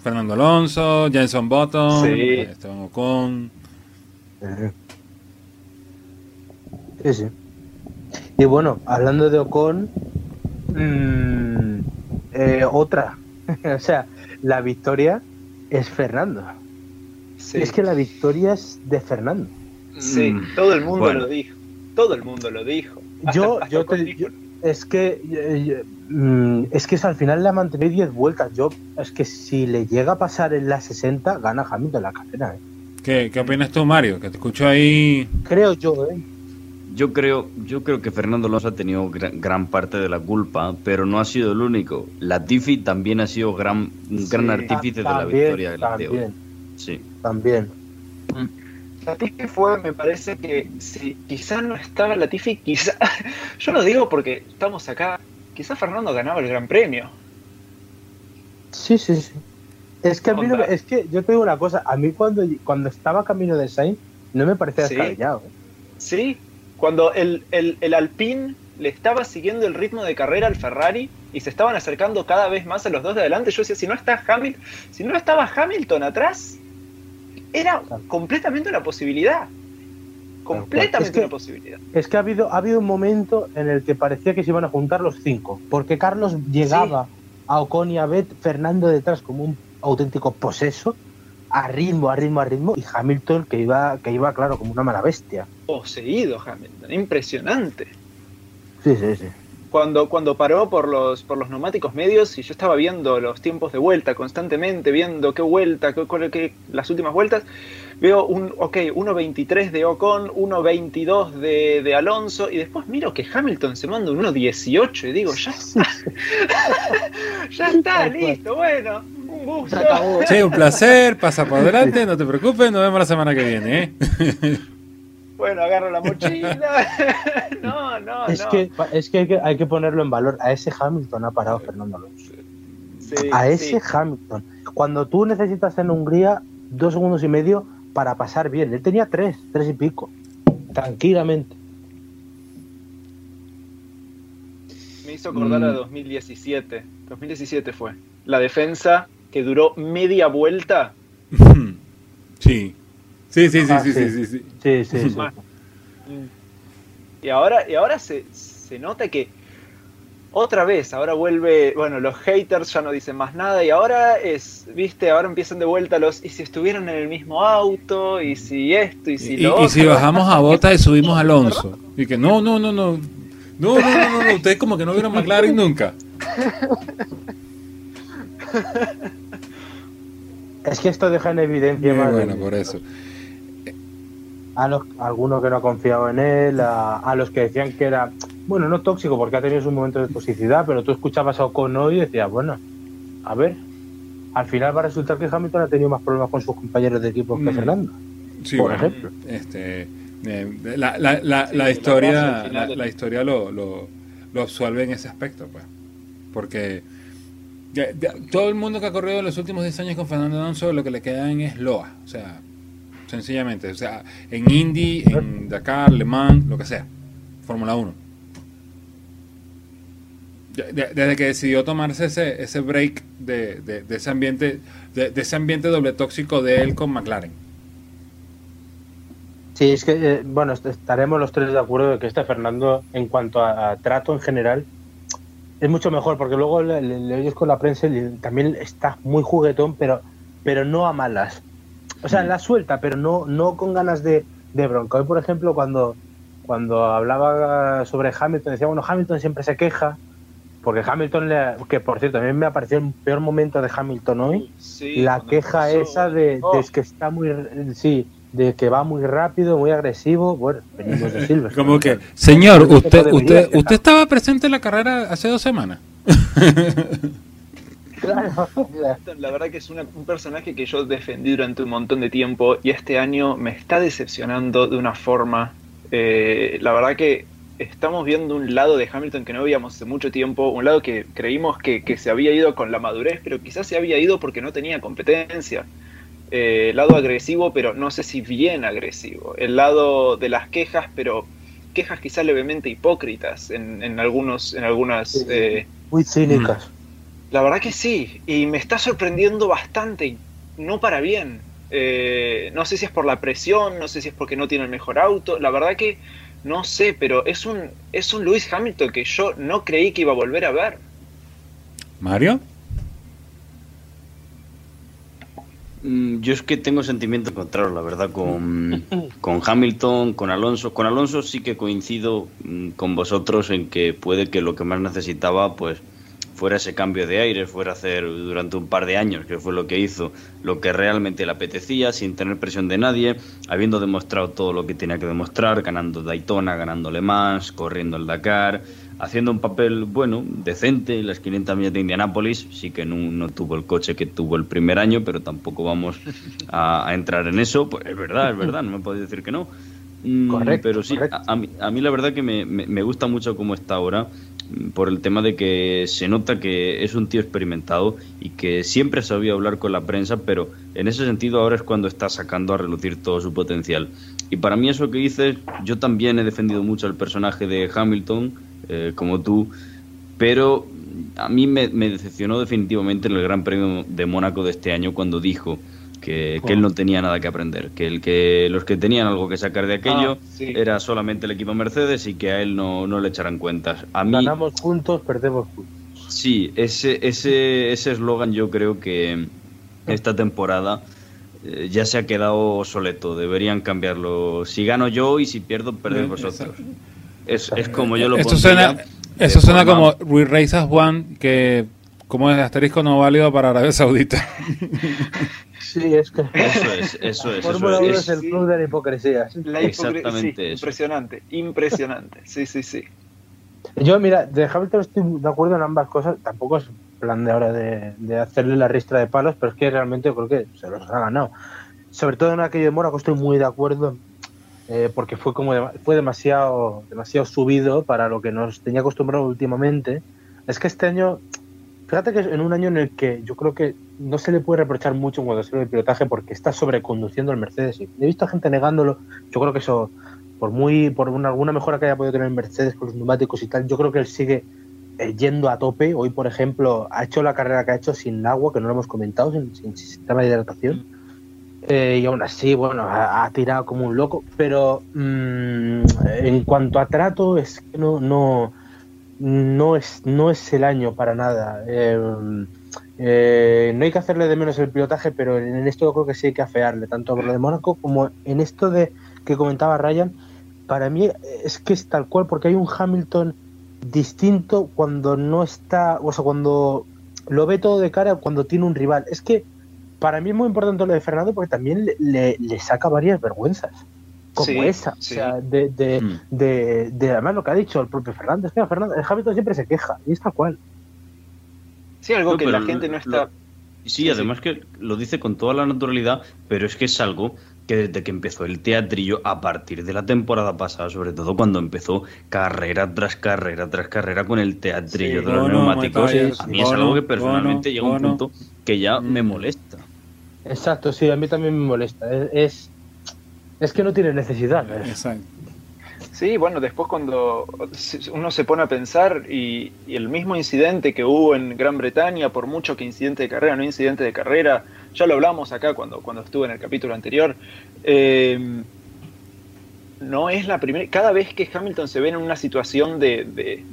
Fernando Alonso, Jenson Button, Sí. Esteban Ocon. Sí, sí. Y bueno, hablando de Ocon, mm, eh, otra. o sea, la victoria es Fernando. Sí, Es que la victoria es de Fernando. sí, Mm, todo el mundo bueno. lo dijo. Todo el mundo lo dijo. Hasta- Yo, hasta yo te yo- es que eh, yo- mm, es que eso al final le ha mantenido 10 vueltas. Yo es que si le llega a pasar en la 60 gana Hamilton la carrera. ¿eh? ¿Qué, ¿Qué opinas tú, Mario? Que te escucho ahí. Creo yo, ¿eh? Yo creo, yo creo que Fernando Alonso ha tenido gran, gran parte de la culpa, pero no ha sido el único. Latifi también ha sido gran, un gran Sí. artífice de la victoria de la también, Sí. también. Latifi fue, me parece que si quizá no estaba Latifi, quizá. Yo lo digo porque estamos acá. Quizá Fernando ganaba el Gran Premio. Sí, sí, sí. Es que a mí no es que yo te digo una cosa, a mí cuando, cuando estaba camino de Sainz no me parecía Sí. descabellado. Sí, cuando el, el, el Alpine le estaba siguiendo el ritmo de carrera al Ferrari y se estaban acercando cada vez más a los dos de adelante, yo decía, si no está Hamilton, si no estaba Hamilton atrás, era completamente una posibilidad. Completamente Es que- una posibilidad. Es que ha habido, ha habido un momento en el que parecía que se iban a juntar los cinco, porque Carlos llegaba a Ocon y a Bet, Fernando detrás como un auténtico poseso, a ritmo, a ritmo, a ritmo, y Hamilton que iba, que iba claro, como una mala bestia. Poseído Hamilton, impresionante. Sí, sí, sí. Cuando, cuando paró por los, por los neumáticos medios y yo estaba viendo los tiempos de vuelta constantemente, viendo qué vuelta, qué, qué- las últimas vueltas, veo un, ok, 1.23 de Ocon, 1.22 de, de Alonso, y después miro que Hamilton se manda un 1.18 y digo, ya está, ya está, listo, bueno, un gusto. Se acabó. Sí, un placer, pasa por delante, no te preocupes, nos vemos la semana que viene. ¿eh? Bueno, agarro la mochila. no, no, Es no. que, es que hay, que hay que ponerlo en valor. A ese Hamilton ha parado Fernando Alonso. Sí, a sí. ese Hamilton. Cuando tú necesitas en Hungría dos segundos y medio para pasar bien. Él tenía tres, tres y pico. Tranquilamente. Me hizo acordar a Mm. 2017. 2017 fue. La defensa que duró media vuelta. Sí. Sí, sí, sí, Ah, sí, sí, sí. sí, sí. Sí, sí, sí. Y ahora, y ahora se, se nota que otra vez, ahora vuelve, bueno, los haters ya no dicen más nada y ahora es, viste, ahora empiezan de vuelta los, y si estuvieran en el mismo auto, y si esto, y si y, lo y si bajamos a Bota y subimos a Alonso. Y que no, no, no, no. No, no, no, no, no, ustedes como que no vieron McLaren nunca. Es que esto deja en evidencia Y más bueno, por eso. a, los, a algunos que no confiaban en él, a, a los que decían que era, bueno, no tóxico porque ha tenido sus momentos de toxicidad, pero tú escuchabas a Ocon hoy y decías, bueno, a ver, al final va a resultar que Hamilton ha tenido más problemas con sus compañeros de equipo que Mm. Fernando. Sí, por bueno, ejemplo. Este, eh, la, la, la, Sí, la la historia, la, la historia lo, lo, lo absuelve en ese aspecto, pues. Porque ya- ya- todo el mundo que ha corrido en los últimos 10 años con Fernando Alonso lo que le quedan es loa, o sea, sencillamente, o sea, en Indy, en Dakar, Le Mans, lo que sea, Fórmula 1. Desde que decidió tomarse ese, ese break de, de- de ese ambiente, de, de ese ambiente doble tóxico de él con McLaren. Sí, es que, eh, bueno, est- estaremos los tres de acuerdo de que este Fernando, en cuanto a, a trato en general, es mucho mejor, porque luego le, le- le oyes con la prensa y le- también está muy juguetón, pero, pero no a malas. O sea, la suelta, pero no, no con ganas de, de bronca. Hoy, por ejemplo, cuando, cuando hablaba sobre Hamilton, decía, bueno, Hamilton siempre se queja, porque Hamilton, le, que por cierto, a mí me apareció el peor momento de Hamilton hoy, Sí, la queja empezó- esa de, Oh, de que está muy sí de que va muy rápido muy agresivo bueno venimos de Silverstone Como que, señor, usted, usted, usted estaba presente en la carrera hace dos semanas. Claro. La verdad que es una- un personaje que yo defendí durante un montón de tiempo y este año me está decepcionando de una forma. eh, la verdad que estamos viendo un lado de Hamilton que no veíamos hace mucho tiempo, un lado que creímos que, que se había ido con la madurez, pero quizás se había ido porque no tenía competencia. Eh, el lado agresivo, pero no sé si bien agresivo. El lado de las quejas, pero quejas quizás levemente hipócritas en, en algunos, en algunas. Eh, muy cínicas la verdad que sí, y me está sorprendiendo bastante, no para bien. Eh, no sé si es por la presión, no sé si es porque no tiene el mejor auto, la verdad que no sé, pero es un, es un Lewis Hamilton que yo no creí que iba a volver a ver. Mario, Mm, Yo es que tengo sentimientos encontrados, la verdad, con, con Hamilton, con Alonso. Con Alonso sí que coincido mm, con vosotros en que puede que lo que más necesitaba, pues, fuera ese cambio de aire, fuera hacer durante un par de años, que fue lo que hizo, lo que realmente le apetecía, sin tener presión de nadie, habiendo demostrado todo lo que tenía que demostrar, ganando Daytona, ganando Le Mans, corriendo el Dakar, haciendo un papel, bueno, decente en las 500 millas de Indianápolis, sí que no, no tuvo el coche que tuvo el primer año, pero tampoco vamos a, a entrar en eso, pues es verdad, es verdad, no me podéis decir que no. Mm, Correcto, pero sí, correcto. a, a mí, a mí la verdad que me, me- me gusta mucho cómo está ahora, por el tema de que se nota que es un tío experimentado y que siempre sabía hablar con la prensa, pero en ese sentido ahora es cuando está sacando a relucir todo su potencial. Y para mí eso que dices, yo también he defendido mucho al personaje de Hamilton, eh, como tú, pero a mí me, me decepcionó definitivamente en el Gran Premio de Mónaco de este año cuando dijo que, que él no tenía nada que aprender, que, el que los que tenían algo que sacar de aquello Ah, sí. era solamente el equipo Mercedes y que a él no, no le echarán cuentas. A mí, ganamos juntos perdemos juntos sí, ese ese ese eslogan yo creo que esta temporada eh, ya se ha quedado obsoleto, deberían cambiarlo. Si gano yo y si pierdo, perdéis vosotros. Es, es como yo lo pondría suena, eso suena forma- como We Race as One, que como es asterisco no válido para Arabia Saudita. sí es que Eso es, eso es. Fórmula eso 1 es. es el sí. club de la hipocresía sí. La hipocresía, Exactamente sí, impresionante, impresionante, sí, sí, sí. Yo, mira, de Hamilton estoy de acuerdo en ambas cosas. Tampoco es plan de ahora de, de hacerle la ristra de palos, pero es que realmente yo creo que se los ha ganado. Sobre todo en aquello de Mónaco estoy muy de acuerdo, eh, porque fue como dema- fue demasiado, demasiado subido para lo que nos tenía acostumbrado últimamente. Es que este año, fíjate que en un año en el que yo creo que no se le puede reprochar mucho cuando se el pilotaje porque está sobreconduciendo el Mercedes. Y he visto a gente negándolo. Yo creo que eso por muy por una, alguna mejora que haya podido tener Mercedes con los neumáticos y tal, yo creo que él sigue eh, yendo a tope. Hoy, por ejemplo, ha hecho la carrera que ha hecho sin agua, que no lo hemos comentado, sin, sistema de hidratación. Eh, y aún así, bueno, ha, ha tirado como un loco. Pero mm, en cuanto a trato, es que no, no, no es, no es el año para nada. Eh, eh, no hay que hacerle de menos el pilotaje, pero en esto creo que sí hay que afearle, tanto por lo de Mónaco como en esto de que comentaba Ryan. Para mí es que es tal cual, porque hay un Hamilton distinto cuando no está, o sea, cuando lo ve todo de cara, cuando tiene un rival. Es que para mí es muy importante lo de Fernando porque también le, le, saca varias vergüenzas. Como esa, o sea, de, de, mm. de, de, además lo que ha dicho el propio Fernando, es que Fernando, el Hamilton siempre se queja, y es tal cual. Sí, algo que la gente no está... sí, además que lo dice con toda la naturalidad, pero es que es algo que desde que empezó el teatrillo, a partir de la temporada pasada, sobre todo cuando empezó carrera tras carrera tras carrera con el teatrillo de los neumáticos, a mí es algo que personalmente llega a un punto que ya me mm. molesta. Exacto, sí, a mí también me molesta. Es, es que no tiene necesidad. ¿eh? Exacto. Sí, bueno, después cuando uno se pone a pensar y, el mismo incidente que hubo en Gran Bretaña, por mucho que incidente de carrera, no incidente de carrera, ya lo hablamos acá cuando, cuando estuve en el capítulo anterior, eh, no es la primera, cada vez que Hamilton se ve en una situación de, de,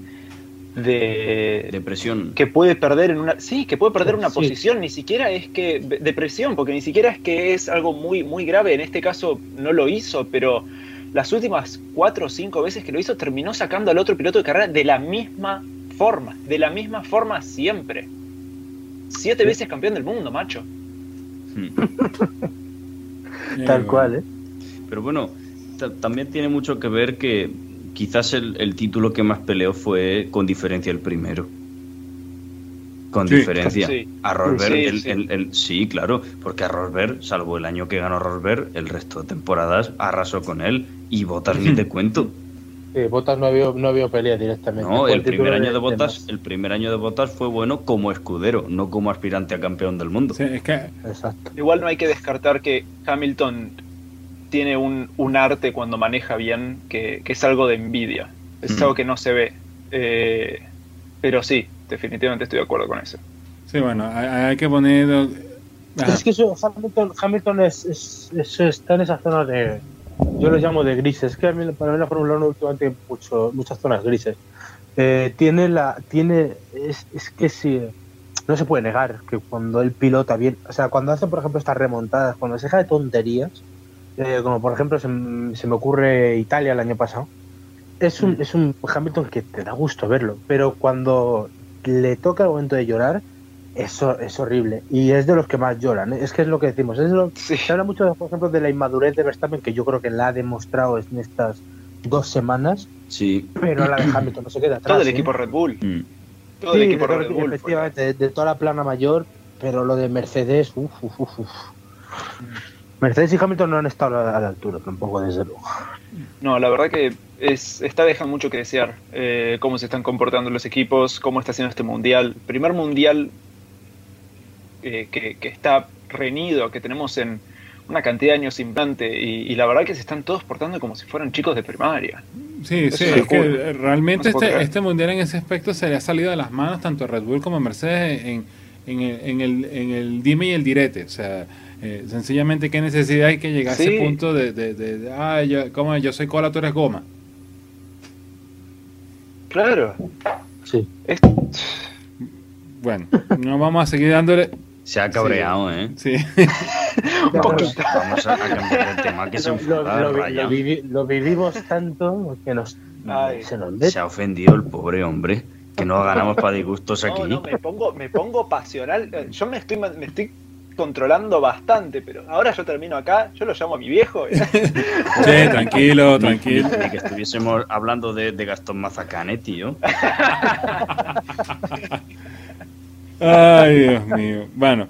depresión que puede perder en una sí que puede perder una posición ni siquiera es que depresión porque ni siquiera es que es algo muy muy grave en este caso no lo hizo pero las últimas cuatro o cinco veces que lo hizo terminó sacando al otro piloto de carrera de la misma forma, de la misma forma siempre. Siete veces campeón del mundo, macho. Tal cual, ¿eh? Pero bueno, también tiene mucho que ver que quizás el, título que más peleó fue con diferencia el primero. Con diferencia. A Rosberg, el, sí, claro, porque a Rosberg, salvo el año que ganó Rosberg, el resto de temporadas arrasó con él y Botas ni te cuento. Sí, Botas no había, no había pelea directamente. No, el, primer año de, Botas, el primer año de Botas fue bueno como escudero, no como aspirante a campeón del mundo. Sí, es que... Exacto. Igual no hay que descartar que Hamilton tiene un, un arte cuando maneja bien, que, que, es algo de envidia. Es mm. algo que no se ve. Eh, pero sí, definitivamente estoy de acuerdo con eso. Sí, bueno, hay, que poner... Es que eso, Hamilton, Hamilton es, está en esa zona de yo lo llamo de grises. Es que a mí, para mí la Fórmula 1 últimamente mucho, muchas zonas grises. Eh, tiene la. tiene es, es, que sí. No se puede negar que cuando el pilota bien. O sea, cuando hace, por ejemplo, estas remontadas, cuando se deja de tonterías, eh, como por ejemplo se, se, me ocurre Italia el año pasado, es un, mm. es un Hamilton que te da gusto verlo. Pero cuando le toca el momento de llorar, eso es horrible y es de los que más lloran. ¿eh? Es que es lo que decimos. Es lo, Se habla mucho, por ejemplo, de la inmadurez de Verstappen, que yo creo que la ha demostrado en estas dos semanas. Sí. Pero la de Hamilton no se queda atrás. Todo el equipo ¿eh? Red Bull. Mm. Todo el equipo Red Bull. Efectivamente, de, toda la plana mayor, pero lo de Mercedes, uff, uff, uff. Mercedes y Hamilton no han estado a la, altura tampoco, desde luego. No, la verdad que es, está dejando mucho que desear eh, cómo se están comportando los equipos, cómo está haciendo este mundial. Primer mundial eh, que, está reñido, que tenemos en una cantidad de años implante y, la verdad que se están todos portando como si fueran chicos de primaria. Sí, sí, es que realmente este, este mundial en ese aspecto se le ha salido de las manos tanto a Red Bull como a Mercedes en, en, el, en, el, en el dime y el direte. O sea, eh, sencillamente qué necesidad hay que llegar a ese punto de, de, ah, yo, como yo soy cola, tú eres goma. Claro. Sí. Bueno, no vamos a seguir dándole se ha cabreado, ¿eh? Sí. un poquito. Vamos a, cambiar el tema que se lo, lo, vivimos tanto que nos, se nos Se ha ofendido el pobre hombre. Que no ganamos para disgustos aquí. No, no, me pongo, me pongo pasional. Yo me estoy, me estoy controlando bastante, pero ahora yo termino acá, yo lo llamo a mi viejo. Sí, tranquilo, tranquilo. Ni que estuviésemos hablando de, de Gastón Mazacane, tío. Ay, Dios mío. Bueno,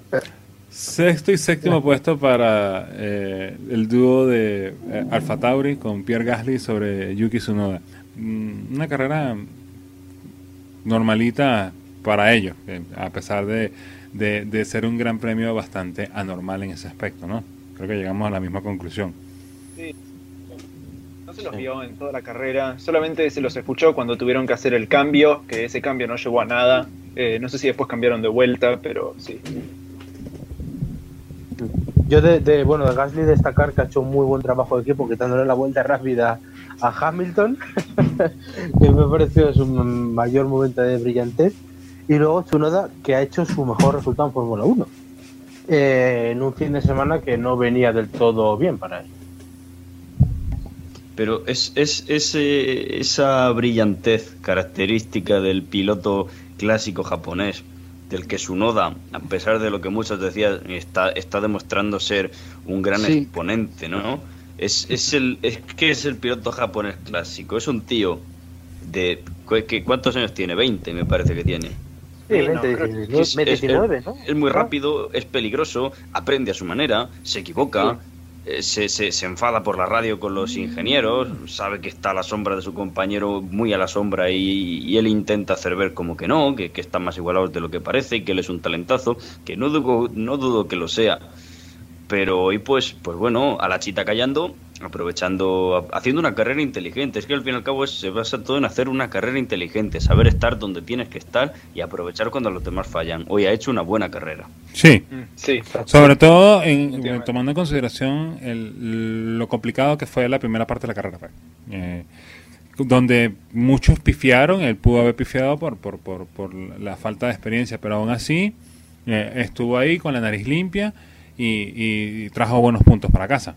sexto y séptimo puesto para eh, el dúo de eh, Alfa Tauri con Pierre Gasly sobre Yuki Tsunoda. Mm, una carrera normalita para ellos, eh, a pesar de, de, ser un gran premio bastante anormal en ese aspecto, ¿no? Creo que llegamos a la misma conclusión. Sí. No se los vio en toda la carrera, solamente se los escuchó cuando tuvieron que hacer el cambio, que ese cambio no llegó a nada. Eh, no sé si después cambiaron de vuelta, pero sí. Yo de, bueno de Gasly destacar que ha hecho un muy buen trabajo de equipo, quitándole la vuelta rápida a Hamilton, que me pareció su mayor momento de brillantez, y luego Tsunoda, que ha hecho su mejor resultado en Fórmula 1, eh, en un fin de semana que no venía del todo bien para él. Pero es, es, esa brillantez característica del piloto clásico japonés, del que su Noda, a pesar de lo que muchos decían, está, está demostrando ser un gran exponente, ¿no? Es, es, el, es que es el piloto japonés clásico, es un tío de... ¿Cuántos años tiene? 20 me parece que tiene. Sí, 20, 19, ¿no? Es muy rápido, es peligroso, aprende a su manera, se equivoca, eh, se, se, enfada por la radio con los ingenieros, sabe que está a la sombra de su compañero, muy a la sombra, y, él intenta hacer ver como que no, que, que, están más igualados de lo que parece, y que él es un talentazo, que no dudo, no dudo que lo sea. Pero hoy, pues, pues bueno, a la chita callando, aprovechando, haciendo una carrera inteligente. Es que al fin y al cabo se basa todo en hacer una carrera inteligente, saber estar donde tienes que estar y aprovechar cuando los demás fallan. Hoy ha hecho una buena carrera. Sí, sí. Sobre todo en, tomando en consideración el, lo complicado que fue la primera parte de la carrera. Pues. Eh, donde muchos pifiaron, él pudo haber pifiado por, por, por, por la falta de experiencia, pero aún así eh, estuvo ahí con la nariz limpia y trajo buenos puntos para casa.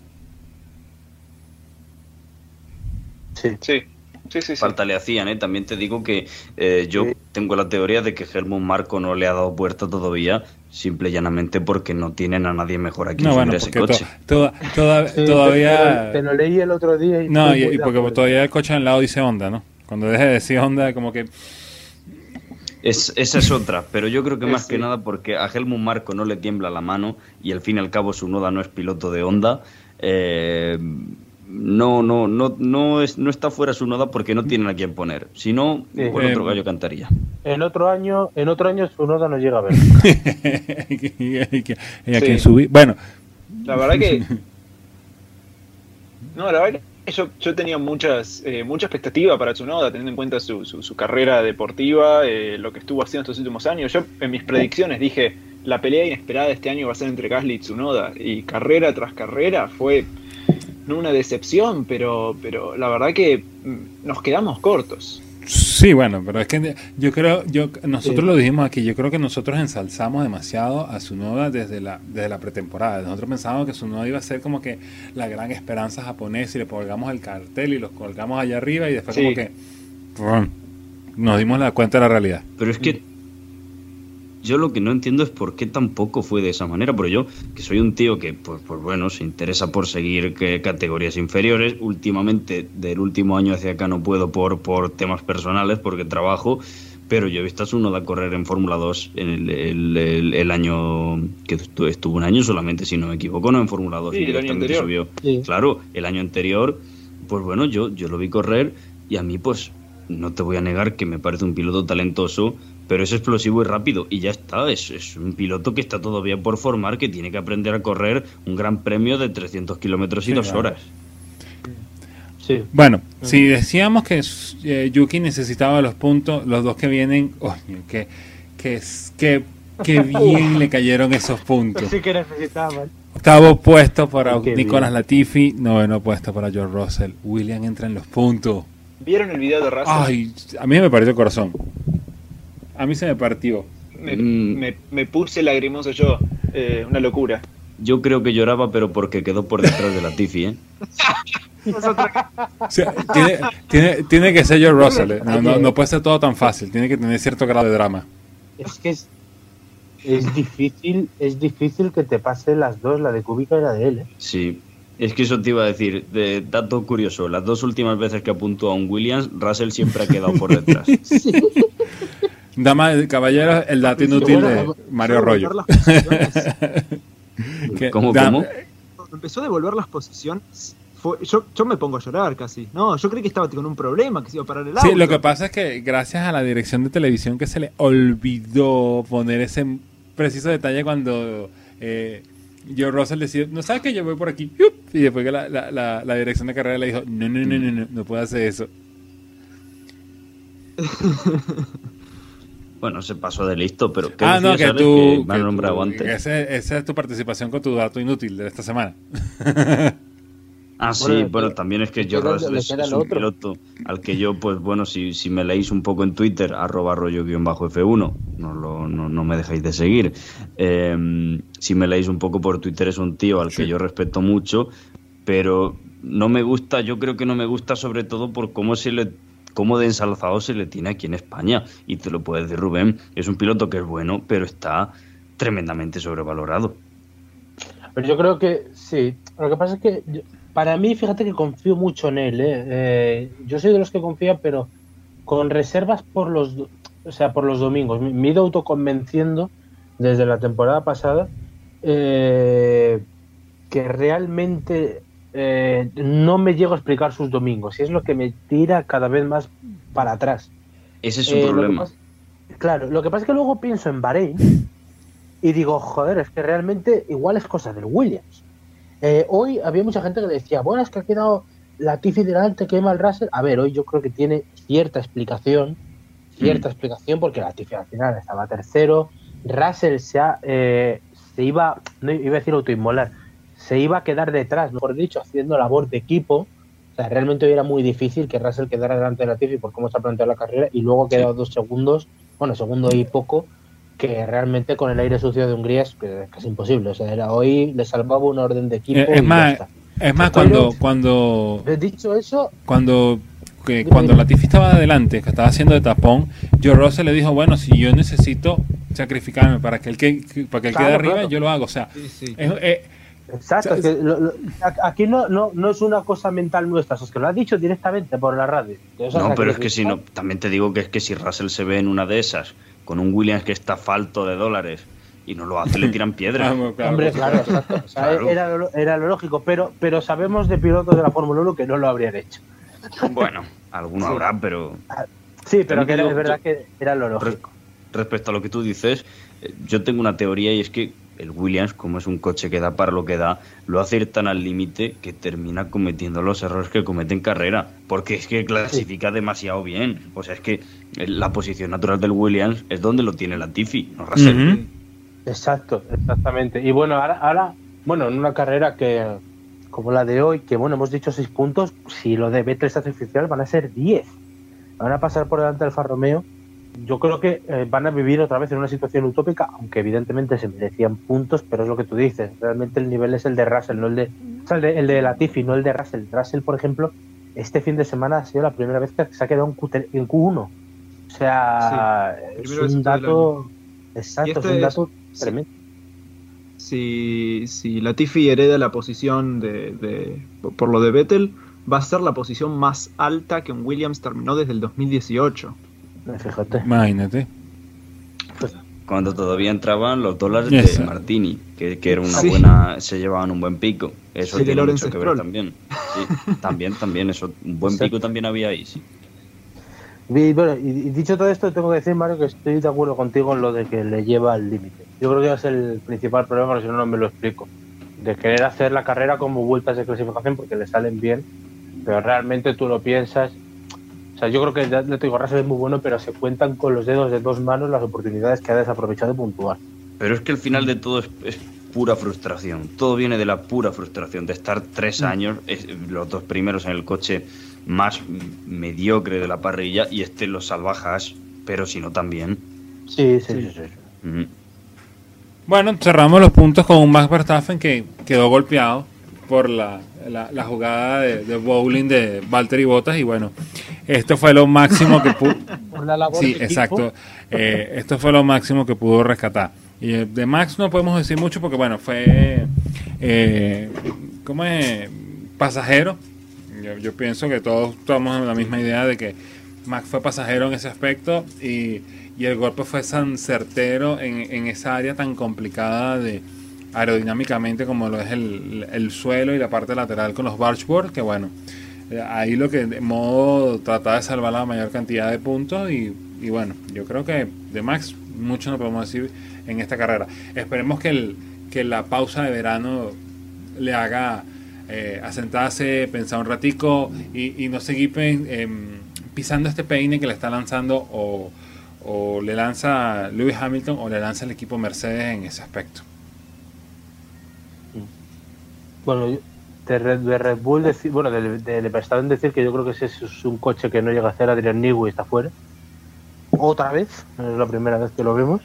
Sí. Sí. Sí, Falta le hacían, ¿eh? También te digo que eh, yo tengo la teoría de que Helmut Marco no le ha dado puerta todavía, simple y llanamente porque no tienen a nadie mejor aquí no, bueno, ese coche. todavía... Te, lo leí el otro día. Y no, y, porque todavía el coche al lado dice Honda, ¿no? Cuando deje de decir Honda, como que... Es, esa es otra, pero yo creo que más que nada porque a Helmut Marco no le tiembla la mano y al fin y al cabo su noda no es piloto de Honda. Eh, no, no, no, no, es, no está fuera su noda porque no tienen a quién poner. Si no, por otro gallo cantaría. En otro año, en otro año su noda no llega a ver. y a quién subir. Bueno. La verdad que. No, la verdad que yo, yo tenía muchas, eh, mucha expectativa para Tsunoda, teniendo en cuenta su, su, carrera deportiva, eh, lo que estuvo haciendo estos últimos años. Yo en mis predicciones dije, la pelea inesperada de este año va a ser entre Gasly y Tsunoda. Y carrera tras carrera fue no una decepción, pero, pero la verdad que mm, nos quedamos cortos. Sí, bueno, pero es que yo creo, yo nosotros lo dijimos aquí, yo creo que nosotros ensalzamos demasiado a Sunoda desde la, desde la pretemporada. Nosotros pensábamos que Sunoda iba a ser como que la gran esperanza japonesa y le colgamos el cartel y los colgamos allá arriba y después como que nos dimos la cuenta de la realidad. Pero es que yo lo que no entiendo es por qué tampoco fue de esa manera, pero yo, que soy un tío que, pues, pues bueno, se interesa por seguir categorías inferiores, últimamente, del último año hacia acá no puedo por, por temas personales, porque trabajo, pero yo he visto a su a correr en Fórmula 2 en el, el, año que estuvo un año solamente, si no me equivoco, no en Fórmula 2. Sí, el año anterior. Claro, el año anterior, pues bueno, yo, yo lo vi correr y a mí, pues, no te voy a negar que me parece un piloto talentoso, pero es explosivo y rápido y ya está, es, un piloto que está todavía por formar, que tiene que aprender a correr un gran premio de 300 kilómetros y dos horas. Sí. Bueno, si decíamos que eh, Yuki necesitaba los puntos, los dos que vienen, que, que, que, bien le cayeron esos puntos. Sí que necesitaban. Octavo puesto para Nicolás Latifi, noveno puesto para George Russell. William entra en los puntos. ¿Vieron el video de Russell? Ay, a mí me partió el corazón. A mí se me partió. Me, mm. puse lagrimoso yo. Eh, una locura. Yo creo que lloraba, pero porque quedó por detrás de la Tiffy, ¿eh? tiene, que ser George Russell. ¿eh? No, puede ser todo tan fácil. Tiene que tener cierto grado de drama. Es que es, es difícil, es difícil que te pase las dos, la de Kubica y la de él. ¿eh? Sí, es que eso te iba a decir, de dato curioso, las dos últimas veces que apuntó a un Williams, Russell siempre ha quedado por detrás. sí. Dama, caballero, el dato inútil de Mario Rollo. ¿Cómo, empezó a devolver las posiciones, yo, yo, me pongo a llorar casi. No, yo creí que estaba con un problema, que se iba a parar el auto. Sí, lo que pasa es que gracias a la dirección de televisión que se le olvidó poner ese preciso detalle cuando eh, Joe Russell decía, no sabes que yo voy por aquí. Y después que la, la, la, dirección de carrera le dijo, no, no, no, no, no, no puedo hacer eso. Bueno, se pasó de listo, pero ah, no, que tú. Que esa es tu participación con tu dato inútil de esta semana. Ah, sí, bueno, también es que Russell es, un piloto al que yo, pues bueno, si, si me leéis un poco en Twitter, arroba rollo-f1, no, lo, no, no, me dejáis de seguir. Eh, si me leéis un poco por Twitter, es un tío al que yo respeto mucho, pero no me gusta, yo creo que no me gusta sobre todo por cómo se le cómo de ensalzado se le tiene aquí en España. Y te lo puede decir Rubén, es un piloto que es bueno, pero está tremendamente sobrevalorado. Pero yo creo que sí. Lo que pasa es que para mí, fíjate que confío mucho en él. ¿eh? Eh, yo soy de los que confían, pero con reservas por los, o sea, por los domingos. Me he ido autoconvenciendo desde la temporada pasada eh, que realmente no me llego a explicar sus domingos y es lo que me tira cada vez más para atrás. Ese es un problema. claro, lo que pasa es que luego pienso en Bahrein y digo, joder, es que realmente igual es cosa del Williams. Eh, hoy había mucha gente que decía, bueno, es que ha quedado la Tiffy delante, quema el Russell. A ver, hoy yo creo que tiene cierta explicación, cierta mm. explicación, porque la Tiffy al final estaba tercero, Russell se, eh, se iba, no iba a decir autoinmolar, se iba a quedar detrás, mejor dicho, haciendo labor de equipo. O sea, realmente hoy era muy difícil que Russell quedara delante de la Tiffy por cómo se ha planteado la carrera y luego quedado dos segundos, bueno, segundo y poco, que realmente con el aire sucio de Hungría es, casi imposible. O sea, era, hoy le salvaba una orden de equipo. Es, más, es más, cuando, cuando. Dicho eso. Cuando. Que cuando Latifi estaba adelante, que estaba haciendo de tapón, Joe Russell le dijo, bueno, si yo necesito sacrificarme para que el que, para que el quede arriba, yo lo hago. O sea, Exacto, aquí no, no, no es una cosa mental nuestra, es que lo ha dicho directamente por la radio. No, pero es que si no, también te digo que es que si Russell se ve en una de esas con un Williams que está falto de dólares y no lo hace, le tiran piedra. Hombre, claro, exacto. Era, lo, era, lo, lógico, pero, pero sabemos de pilotos de la Fórmula 1 que no lo habrían hecho. Bueno, alguno habrá, pero. Ah, sí, pero que es verdad que era lo lógico. Respecto a lo que tú dices, eh, yo tengo una teoría y es que el Williams, como es un coche que da para lo que da, lo hace ir tan al límite que termina cometiendo los errores que comete en carrera, porque es que clasifica demasiado bien. O sea, es que la posición natural del Williams es donde lo tiene la Tiffy, no Russell. Exacto, exactamente. Y bueno, ahora, ahora, bueno, en una carrera que como la de hoy, que bueno, hemos dicho seis puntos, si lo de Vettel es oficial van a ser 10. Van a pasar por delante del Farromeo yo creo que eh, van a vivir otra vez en una situación utópica, aunque evidentemente se merecían puntos, pero es lo que tú dices. Realmente el nivel es el de Russell, no el de, o sea, el de, el de Latifi, no el de Russell. Russell, por ejemplo, este fin de semana ha sido la primera vez que se ha quedado en, Q, 1 O sea, es un dato. Exacto, es un dato tremendo. Si, si Latifi hereda la posición de, de, por lo de Vettel, va a ser la posición más alta que un Williams terminó desde el 2018. Fíjate. Imagínate. Cuando todavía entraban los dólares de Martini, que, era una buena, se llevaban un buen pico. Eso tiene mucho que ver también. también, también, eso, un buen pico también había ahí, sí. Y, bueno, y dicho todo esto, tengo que decir, Mario, que estoy de acuerdo contigo en lo de que le lleva al límite. Yo creo que es el principal problema, porque si no, no me lo explico. De querer hacer la carrera como vueltas de clasificación porque le salen bien, pero realmente tú lo piensas o sea, yo creo que ya te digo, Russell es muy bueno, pero se cuentan con los dedos de dos manos las oportunidades que ha desaprovechado de puntuar. Pero es que el final de todo es, pura frustración. Todo viene de la pura frustración, de estar tres mm. años, los dos primeros en el coche más mediocre de la parrilla y este los salvajas, pero si no también. Sí, sí, sí. sí, Bueno, cerramos los puntos con un Max Verstappen que quedó golpeado por la, la, jugada de, bowling de Valtteri Bottas y bueno, esto fue lo máximo que pudo... sí, exacto. Eh, esto fue lo máximo que pudo rescatar. Y eh, de Max no podemos decir mucho porque bueno, fue... Eh, ¿Cómo es? Pasajero. Yo, pienso que todos estamos en la misma idea de que Max fue pasajero en ese aspecto y, y el golpe fue tan certero en, en esa área tan complicada de aerodinámicamente como lo es el, suelo y la parte lateral con los bargeboard, que bueno, eh, ahí lo que de modo tratar de salvar la mayor cantidad de puntos y, bueno, yo creo que de Max mucho no podemos decir en esta carrera. Esperemos que, el, que la pausa de verano le haga eh, asentarse, pensar un ratico y, no seguir em, pisando este peine que le está lanzando o, o le lanza Lewis Hamilton o le lanza el equipo Mercedes en ese aspecto. Bueno, de Red, de Red Bull, decir, bueno, de, de, de Verstappen decir que yo creo que ese es un coche que no llega a hacer Adrian Newey y está fuera. Otra vez, es la primera vez que lo vemos.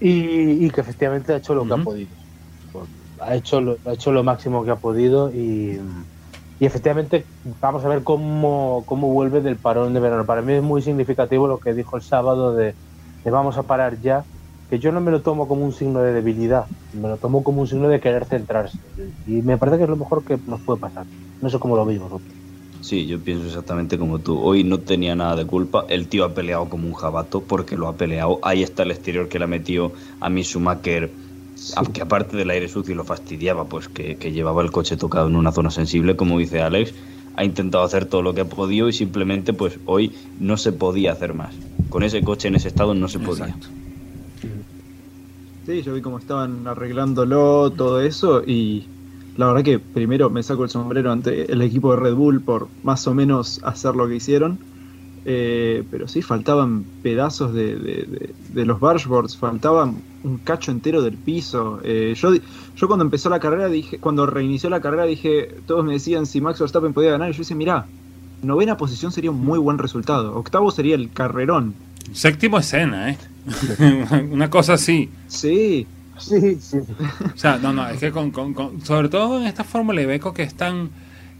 Y, y que efectivamente ha hecho lo que ha podido. Pues, ha, hecho lo, ha hecho lo máximo que ha podido y, y efectivamente vamos a ver cómo, cómo vuelve del parón de verano. Para mí es muy significativo lo que dijo el sábado de, de vamos a parar ya, que yo no me lo tomo como un signo de debilidad, me lo tomo como un signo de querer centrarse. Y me parece que es lo mejor que nos puede pasar. No sé cómo lo veis vosotros. Sí, yo pienso exactamente como tú. Hoy no tenía nada de culpa. El tío ha peleado como un jabato porque lo ha peleado. Ahí está el exterior que le ha metido a mi Schumacher. Que aparte del aire sucio lo fastidiaba, pues que, que llevaba el coche tocado en una zona sensible, como dice Alex. Ha intentado hacer todo lo que ha podido y simplemente, pues hoy no se podía hacer más. Con ese coche en ese estado no se podía. Exacto. Sí, yo vi cómo estaban arreglándolo, todo eso, y la verdad que primero me saco el sombrero ante el equipo de Red Bull por más o menos hacer lo que hicieron. Eh, pero sí, faltaban pedazos de, de- de- de los bargeboards, faltaban un cacho entero del piso. Eh, yo, yo cuando empezó la carrera, dije, cuando reinició la carrera, dije, todos me decían si Max Verstappen podía ganar, y yo decía, mirá, novena posición sería un muy buen resultado, octavo sería el carrerón. Séptimo escena, ¿eh? Una cosa así. Sí, Sí, sí. O sea, no, no, es que con, con- con- sobre todo en esta Fórmula Ibeco que es tan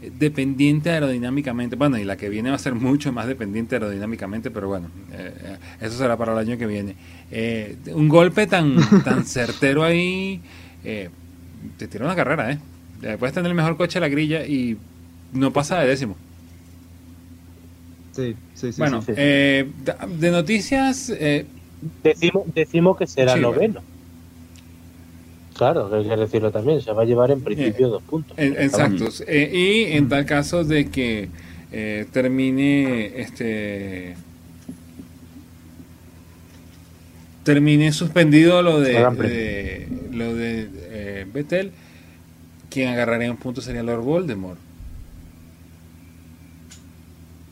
dependiente aerodinámicamente, bueno, y la que viene va a ser mucho más dependiente aerodinámicamente, pero bueno, eh, eso será para el año que viene. Eh, un golpe tan, tan certero ahí, eh, te tira una carrera, ¿eh? Puedes tener el mejor coche de la grilla y no pasa de décimo. sí, sí, sí. bueno, sí. sí. eh, de, de noticias, eh, Decimos, decimos que será Sí, noveno. Claro, hay que decirlo también. Se va a llevar en principio dos puntos. Eh, y en tal caso de que eh, termine este termine suspendido lo de, de- lo de eh, Vettel, quien agarraría un punto sería Lord Voldemort.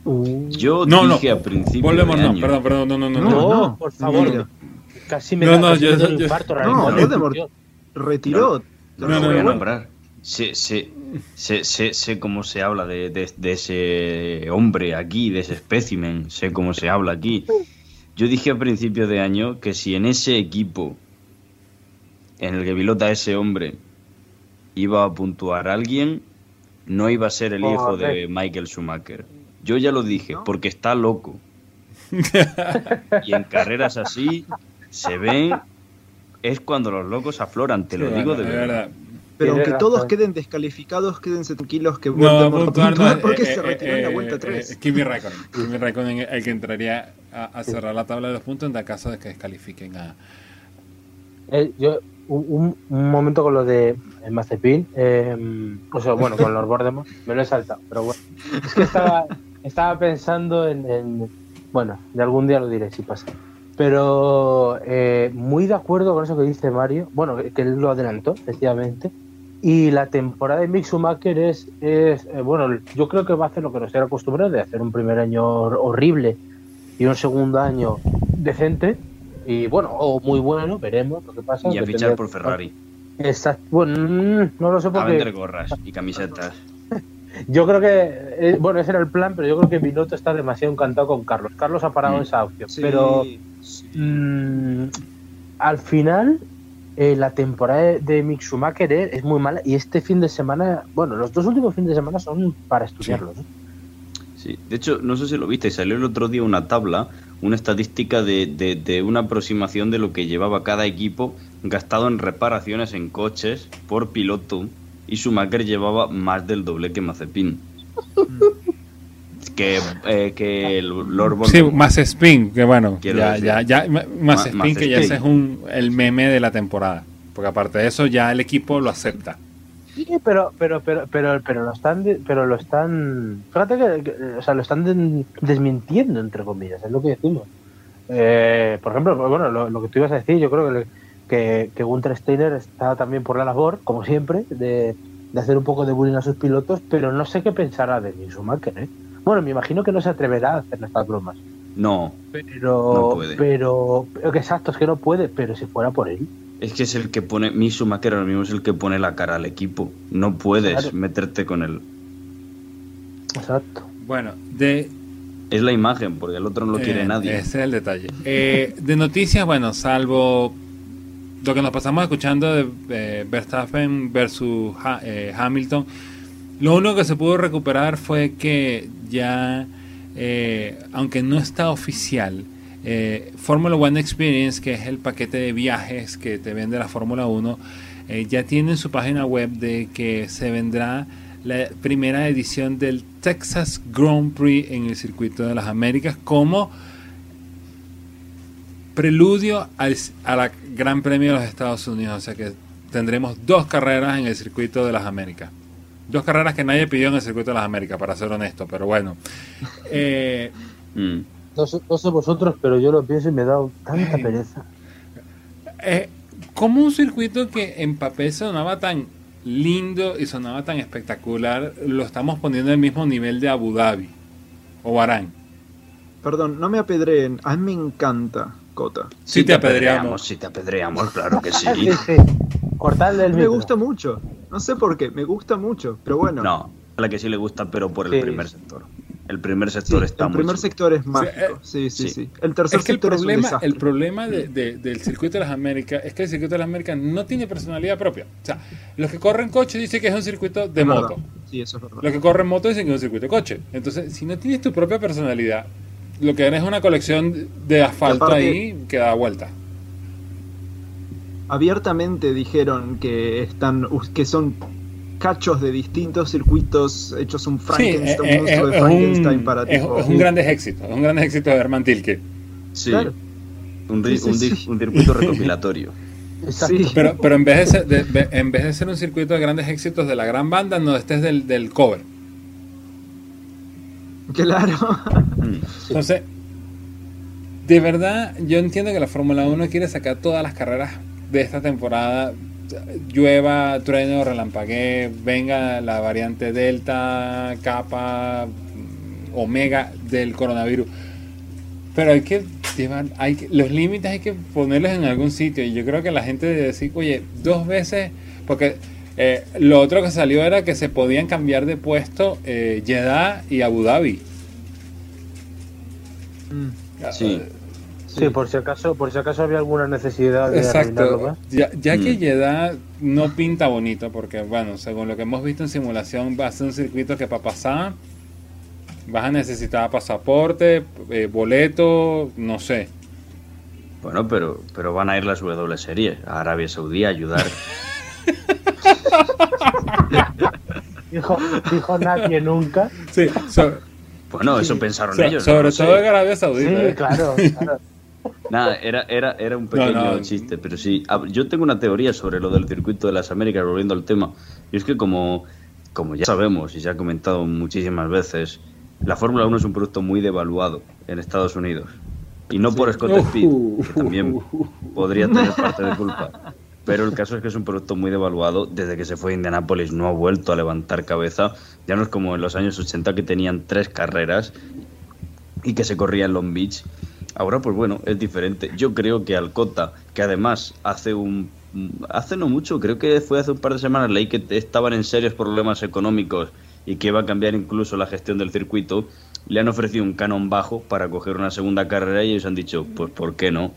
Uh, Yo No, no. dije a principio de no, año- perdón, perdón, no, no, no. No, no. no, no, por favor. Casi me No, da, no, casi yo- infarto no. Voldemort. Retiró. No, No, no, voy a no. nombrar. Sé, sé, sé, sé, sé cómo se habla de, de- de ese hombre aquí, de ese espécimen, sé cómo se habla aquí. Yo dije a principio de año que si en ese equipo en el que pilota ese hombre iba a puntuar a alguien, no iba a ser el hijo de. Michael Schumacher. Yo ya lo dije, ¿No? porque está loco. Y en carreras así se ven, es cuando los locos afloran, te lo Sí, digo de verdad. Pero aunque todos queden descalificados, quédense tranquilos que No, Voldemort va a puntuar no, eh, porque eh, se retiró en la eh, vuelta eh, 3. eh, Kimi Raikkonen. Kimi Raikkonen es el que entraría a, a cerrar la tabla de los puntos en tal caso de que descalifiquen a... Eh, yo, un, momento con lo de el Mazepin, eh, o sea, bueno, con los Voldemort, me lo he saltado, pero bueno. Es que estaba, estaba pensando en, en- Bueno, de algún día lo diré si pasa. Pero eh, muy de acuerdo con eso que dice Mario, bueno, que, él lo adelantó, efectivamente. Y la temporada de Mick Schumacher es, es eh, bueno, yo creo que va a hacer lo que nos era acostumbrado de hacer un primer año hor- horrible y un segundo año decente y bueno, o muy bueno, veremos lo que pasa. Y a fichar por Ferrari. Exacto. Bueno, mm, no lo sé A vender porque gorras y camisetas. Yo creo que, eh, bueno, ese era el plan, pero yo creo que Binotto está demasiado encantado con Carlos. Carlos ha parado Mm. esa opción, Sí, pero sí. mm, al final eh, la temporada de, Mick Schumacher es, muy mala y este fin de semana, bueno, los dos últimos fines de semana son para estudiarlos. ¿eh? Sí, de hecho, no sé si lo viste, salió el otro día una tabla, una estadística de, de- de una aproximación de lo que llevaba cada equipo gastado en reparaciones en coches por piloto y Schumacher llevaba más del doble que Mazepin. que, eh, que el Lord Sí, Voldemort. más spin, que bueno, ya, ya, ya, más Ma- spin, más que ya ese es un, el meme de la temporada. Porque aparte de eso, ya el equipo lo acepta. Sí, pero, pero, pero, pero, pero lo están, pero lo están, fíjate que, que, o sea, lo están de- desmintiendo entre comillas, es lo que decimos. Eh, por ejemplo, bueno, lo, lo que tú ibas a decir, yo creo que, le- que, que Gunther Steiner está también por la labor, como siempre, de, de hacer un poco de bullying a sus pilotos, pero no sé qué pensará de Mick Schumacher, ¿eh? Bueno, me imagino que no se atreverá a hacer estas bromas. No, Pero, No puede. pero, exacto, es que no puede, pero si fuera por él. Es que es el que pone, mi Schumacher ahora mismo es el que pone la cara al equipo. No puedes Claro. meterte con él. Exacto. Bueno, de Es la imagen, porque el otro no lo quiere Eh, nadie. Ese es el detalle. Eh, de noticias, bueno, salvo lo que nos pasamos escuchando de Verstappen versus eh, Hamilton, lo único que se pudo recuperar fue que ya, eh, aunque no está oficial, eh, Formula One Experience, que es el paquete de viajes que te vende la Fórmula 1, eh, ya tiene en su página web de que se vendrá la primera edición del Texas Grand Prix en el circuito de las Américas como preludio al, a la Gran Premio de los Estados Unidos. O sea que tendremos dos carreras en el circuito de las Américas. Dos carreras que nadie pidió en el circuito de las Américas, para ser honesto, pero bueno. Eh, Mm. No sé, no sé vosotros, pero yo lo pienso y me da tanta pereza. eh, como un circuito que en papel sonaba tan lindo y sonaba tan espectacular, lo estamos poniendo al mismo nivel de Abu Dhabi o Bahrein. Perdón, no me apedreen. A mí me encanta Cota. Sí te apedreamos. Sí te apedreamos, claro que sí. Sí, sí. Cortarle el Me micro. gusta mucho. No sé por qué, me gusta mucho. Pero bueno, No, a la que sí le gusta, pero por el Sí. primer sector. El primer sí, sector está el primer sector es mágico. eh, Sí, sí, sí. sí. El tercer Es que el sector es un problema, desastre. el problema de- de- del circuito de las Américas es que el circuito de las Américas no tiene personalidad propia. O sea, los que corren coche dicen que es un circuito de Es moto. verdad. Sí, eso es verdad. Los que corren moto dicen que es un circuito de coche. Entonces, si no tienes tu propia personalidad, lo que eres es una colección de asfalto aparte- ahí que da vuelta. abiertamente dijeron que están que son cachos de distintos circuitos hechos un Frankenstein, un de es Frankenstein un, para es- tipo. es un gran éxito. Es un gran éxito de Herman Tilke. Sí, Claro. un, ri- Sí, sí, un di- sí. un circuito recopilatorio. Pero, pero en, vez de ser, de- de- en vez de ser un circuito de grandes éxitos de la gran banda, no, este es del, del cover. Claro. Entonces, de verdad, yo entiendo que la Fórmula 1 quiere sacar todas las carreras de esta temporada. Llueva, trueno, relampaguee, venga la variante Delta, Kappa, Omega del coronavirus. Pero hay que llevar, hay que- los límites hay que ponerlos en algún sitio. Y yo creo que la gente debe decir, oye, dos veces, porque eh, lo otro que salió era que se podían cambiar de puesto eh, Jeddah y Abu Dhabi. Mm. Sí. Sí, por si acaso, por si acaso había alguna necesidad de Exacto. más. Ya, ya que Mm. Jeddah no pinta bonito, porque bueno, según lo que hemos visto en simulación, va a ser un circuito que para pasar vas a necesitar pasaporte, eh, boleto, no sé. Bueno, pero, pero van a ir las W series a Arabia Saudí a ayudar. Dijo, dijo nadie nunca. Sí, so- Bueno, eso pensaron so- ellos. no sobre sé. todo en Arabia Sí, Saudita. ¿eh? claro, claro. Nada, era, era, era un pequeño No, no. chiste, pero sí. Yo tengo una teoría sobre lo del circuito de las Américas, volviendo al tema. Y es que como, como ya sabemos y se ha comentado muchísimas veces, la Fórmula 1 es un producto muy devaluado en Estados Unidos. Y no por Scott Speed, que también podría tener parte de culpa. Pero el caso es que es un producto muy devaluado. Desde que se fue a Indianápolis no ha vuelto a levantar cabeza. Ya no es como en los años 80 que tenían tres carreras y que se corría en Long Beach. Ahora, pues bueno, es diferente. Yo creo que Alcota, que además hace un. Hace no mucho, creo que fue hace un par de semanas, leí que estaban en serios problemas económicos y que iba a cambiar incluso la gestión del circuito. Le han ofrecido un canon bajo para coger una segunda carrera y ellos han dicho, pues ¿por qué no?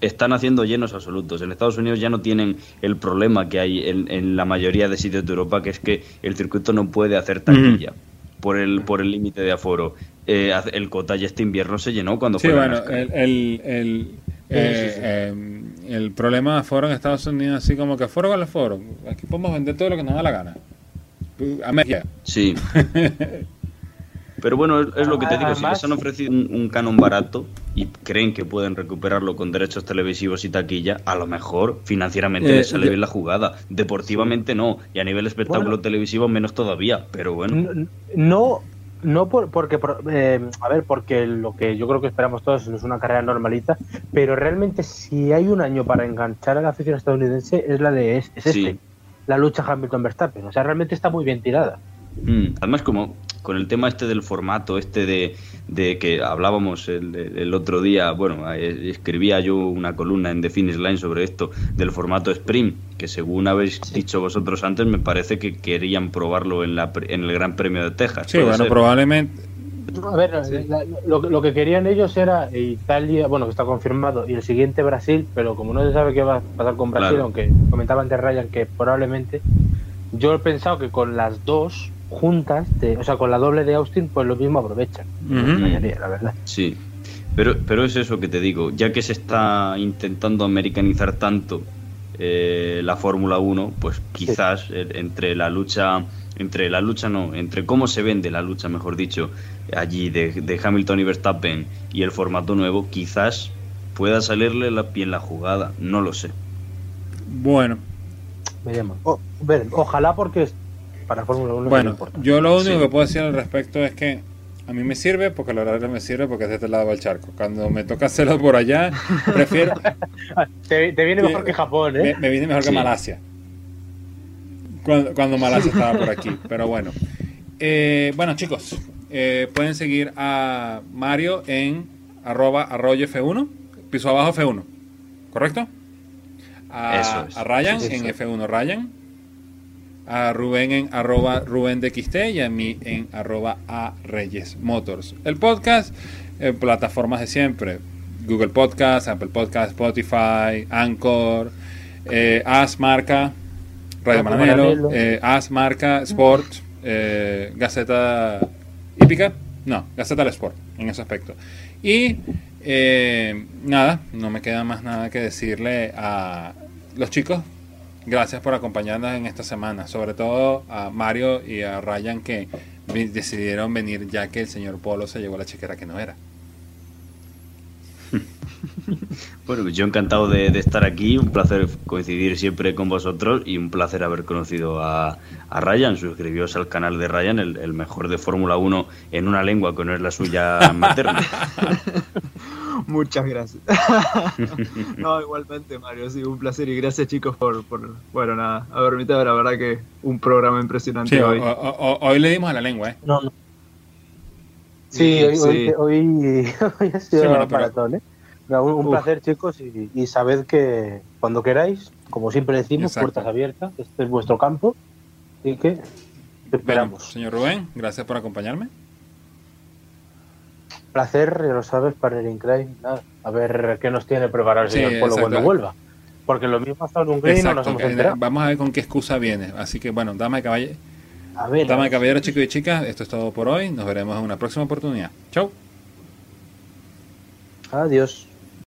Están haciendo llenos absolutos. En Estados Unidos ya no tienen el problema que hay en, en la mayoría de sitios de Europa, que es que el circuito no puede hacer taquilla por el por el límite de aforo. Eh, el Cota ya este invierno se llenó cuando Sí, fue bueno, el, el, el, eh, eh, el problema de foro en Estados Unidos, así como que foro con el foro. Aquí podemos vender todo lo que nos da la gana. América. Sí. Pero bueno, es, es lo que te digo, si les han ofrecido un, un canon barato y creen que pueden recuperarlo con derechos televisivos y taquilla, a lo mejor financieramente Eh, les sale yo- bien la jugada. Deportivamente no, y a nivel espectáculo Bueno. televisivo menos todavía, pero bueno. No, no, no por, porque, por- eh, a ver, porque lo que yo creo que esperamos todos es una carrera normalita, pero realmente si hay un año para enganchar a la afición estadounidense es la de es, es Sí. este, la lucha Hamilton-Verstappen, o sea, realmente está muy bien tirada. Mm, Además, como con el tema este del formato, este de, de que hablábamos el, el, otro día, bueno, eh, escribía yo una columna en The Finish Line sobre esto, del formato Sprint, que según habéis dicho vosotros antes, me parece que querían probarlo en, la, en el Gran Premio de Texas. Sí, bueno, probablemente. A ver, lo, que querían ellos era Italia, bueno, que está confirmado, y el siguiente Brasil, pero como no se sabe qué va a pasar con Brasil, aunque comentaba antes Ryan que probablemente, yo he pensado que con las dos juntas, o sea, con la doble de Austin, pues lo mismo aprovechan. La verdad. Sí, pero, pero es eso que te digo, ya que se está intentando americanizar tanto eh, la Fórmula 1, pues quizás entre la lucha entre la lucha no, entre cómo se vende la lucha, mejor dicho, allí de, Hamilton y Verstappen y el formato nuevo, quizás pueda salirle la piel la jugada, no lo sé. Bueno. ojalá porque para Fórmula 1 bueno, yo lo único que puedo decir al respecto es que a mí me sirve porque la verdad me sirve porque es de este lado del charco. Cuando me toca hacerlo por allá, prefiero... te, viene mejor que Japón, ¿eh? Me, viene mejor que Malasia cuando, cuando Malasia estaba por aquí. Pero bueno. Eh, bueno, chicos, eh, pueden seguir a Mario en arroba arroyo F1, piso abajo F1, ¿correcto? A, a Ryan en F1 Ryan, a Rubén en arroba Rubén de XT y a mí en arroba a Reyes Motors. El podcast, en plataformas de siempre, Google Podcast, Apple Podcast, Spotify, Anchor, eh, As Marca, Radio Maranelo, eh, As, Marca, Sport, eh, Gaceta Hípica, no, Gaceta del Sport, en ese aspecto. Y eh, nada, no me queda más nada que decirle a los chicos, gracias por acompañarnos en esta semana, sobre todo a Mario y a Ryan que decidieron venir ya que el señor Polo se llevó la chequera que no era. Bueno, yo encantado de, estar aquí, un placer coincidir siempre con vosotros y un placer haber conocido a, Ryan. Suscribíos al canal de Ryan, el, mejor de Fórmula 1 en una lengua que no es la suya materna. Muchas gracias. no, igualmente, Mario, sí, un placer y gracias, chicos, por, por bueno, nada, haber invitado. La verdad que un programa impresionante hoy. hoy le dimos a la lengua, ¿eh? No, no. Sí, hoy, hoy, hoy, ha sido un maratón, ¿eh? Un, placer, chicos, y, y, sabed que cuando queráis, como siempre decimos, puertas abiertas, este es vuestro campo, y que esperamos. señor Rubén, gracias por acompañarme. Placer, ya lo sabes, para el Incline, a ver qué nos tiene preparado el señor Polo cuando vuelva. Porque lo mismo ha estado en Hungría y no nos hemos enterado. Vamos a ver con qué excusa viene. Así que, bueno, dama de caballero. A ver, dama de caballero, chicos y chicas, esto es todo por hoy. Nos veremos en una próxima oportunidad. Chau. Adiós.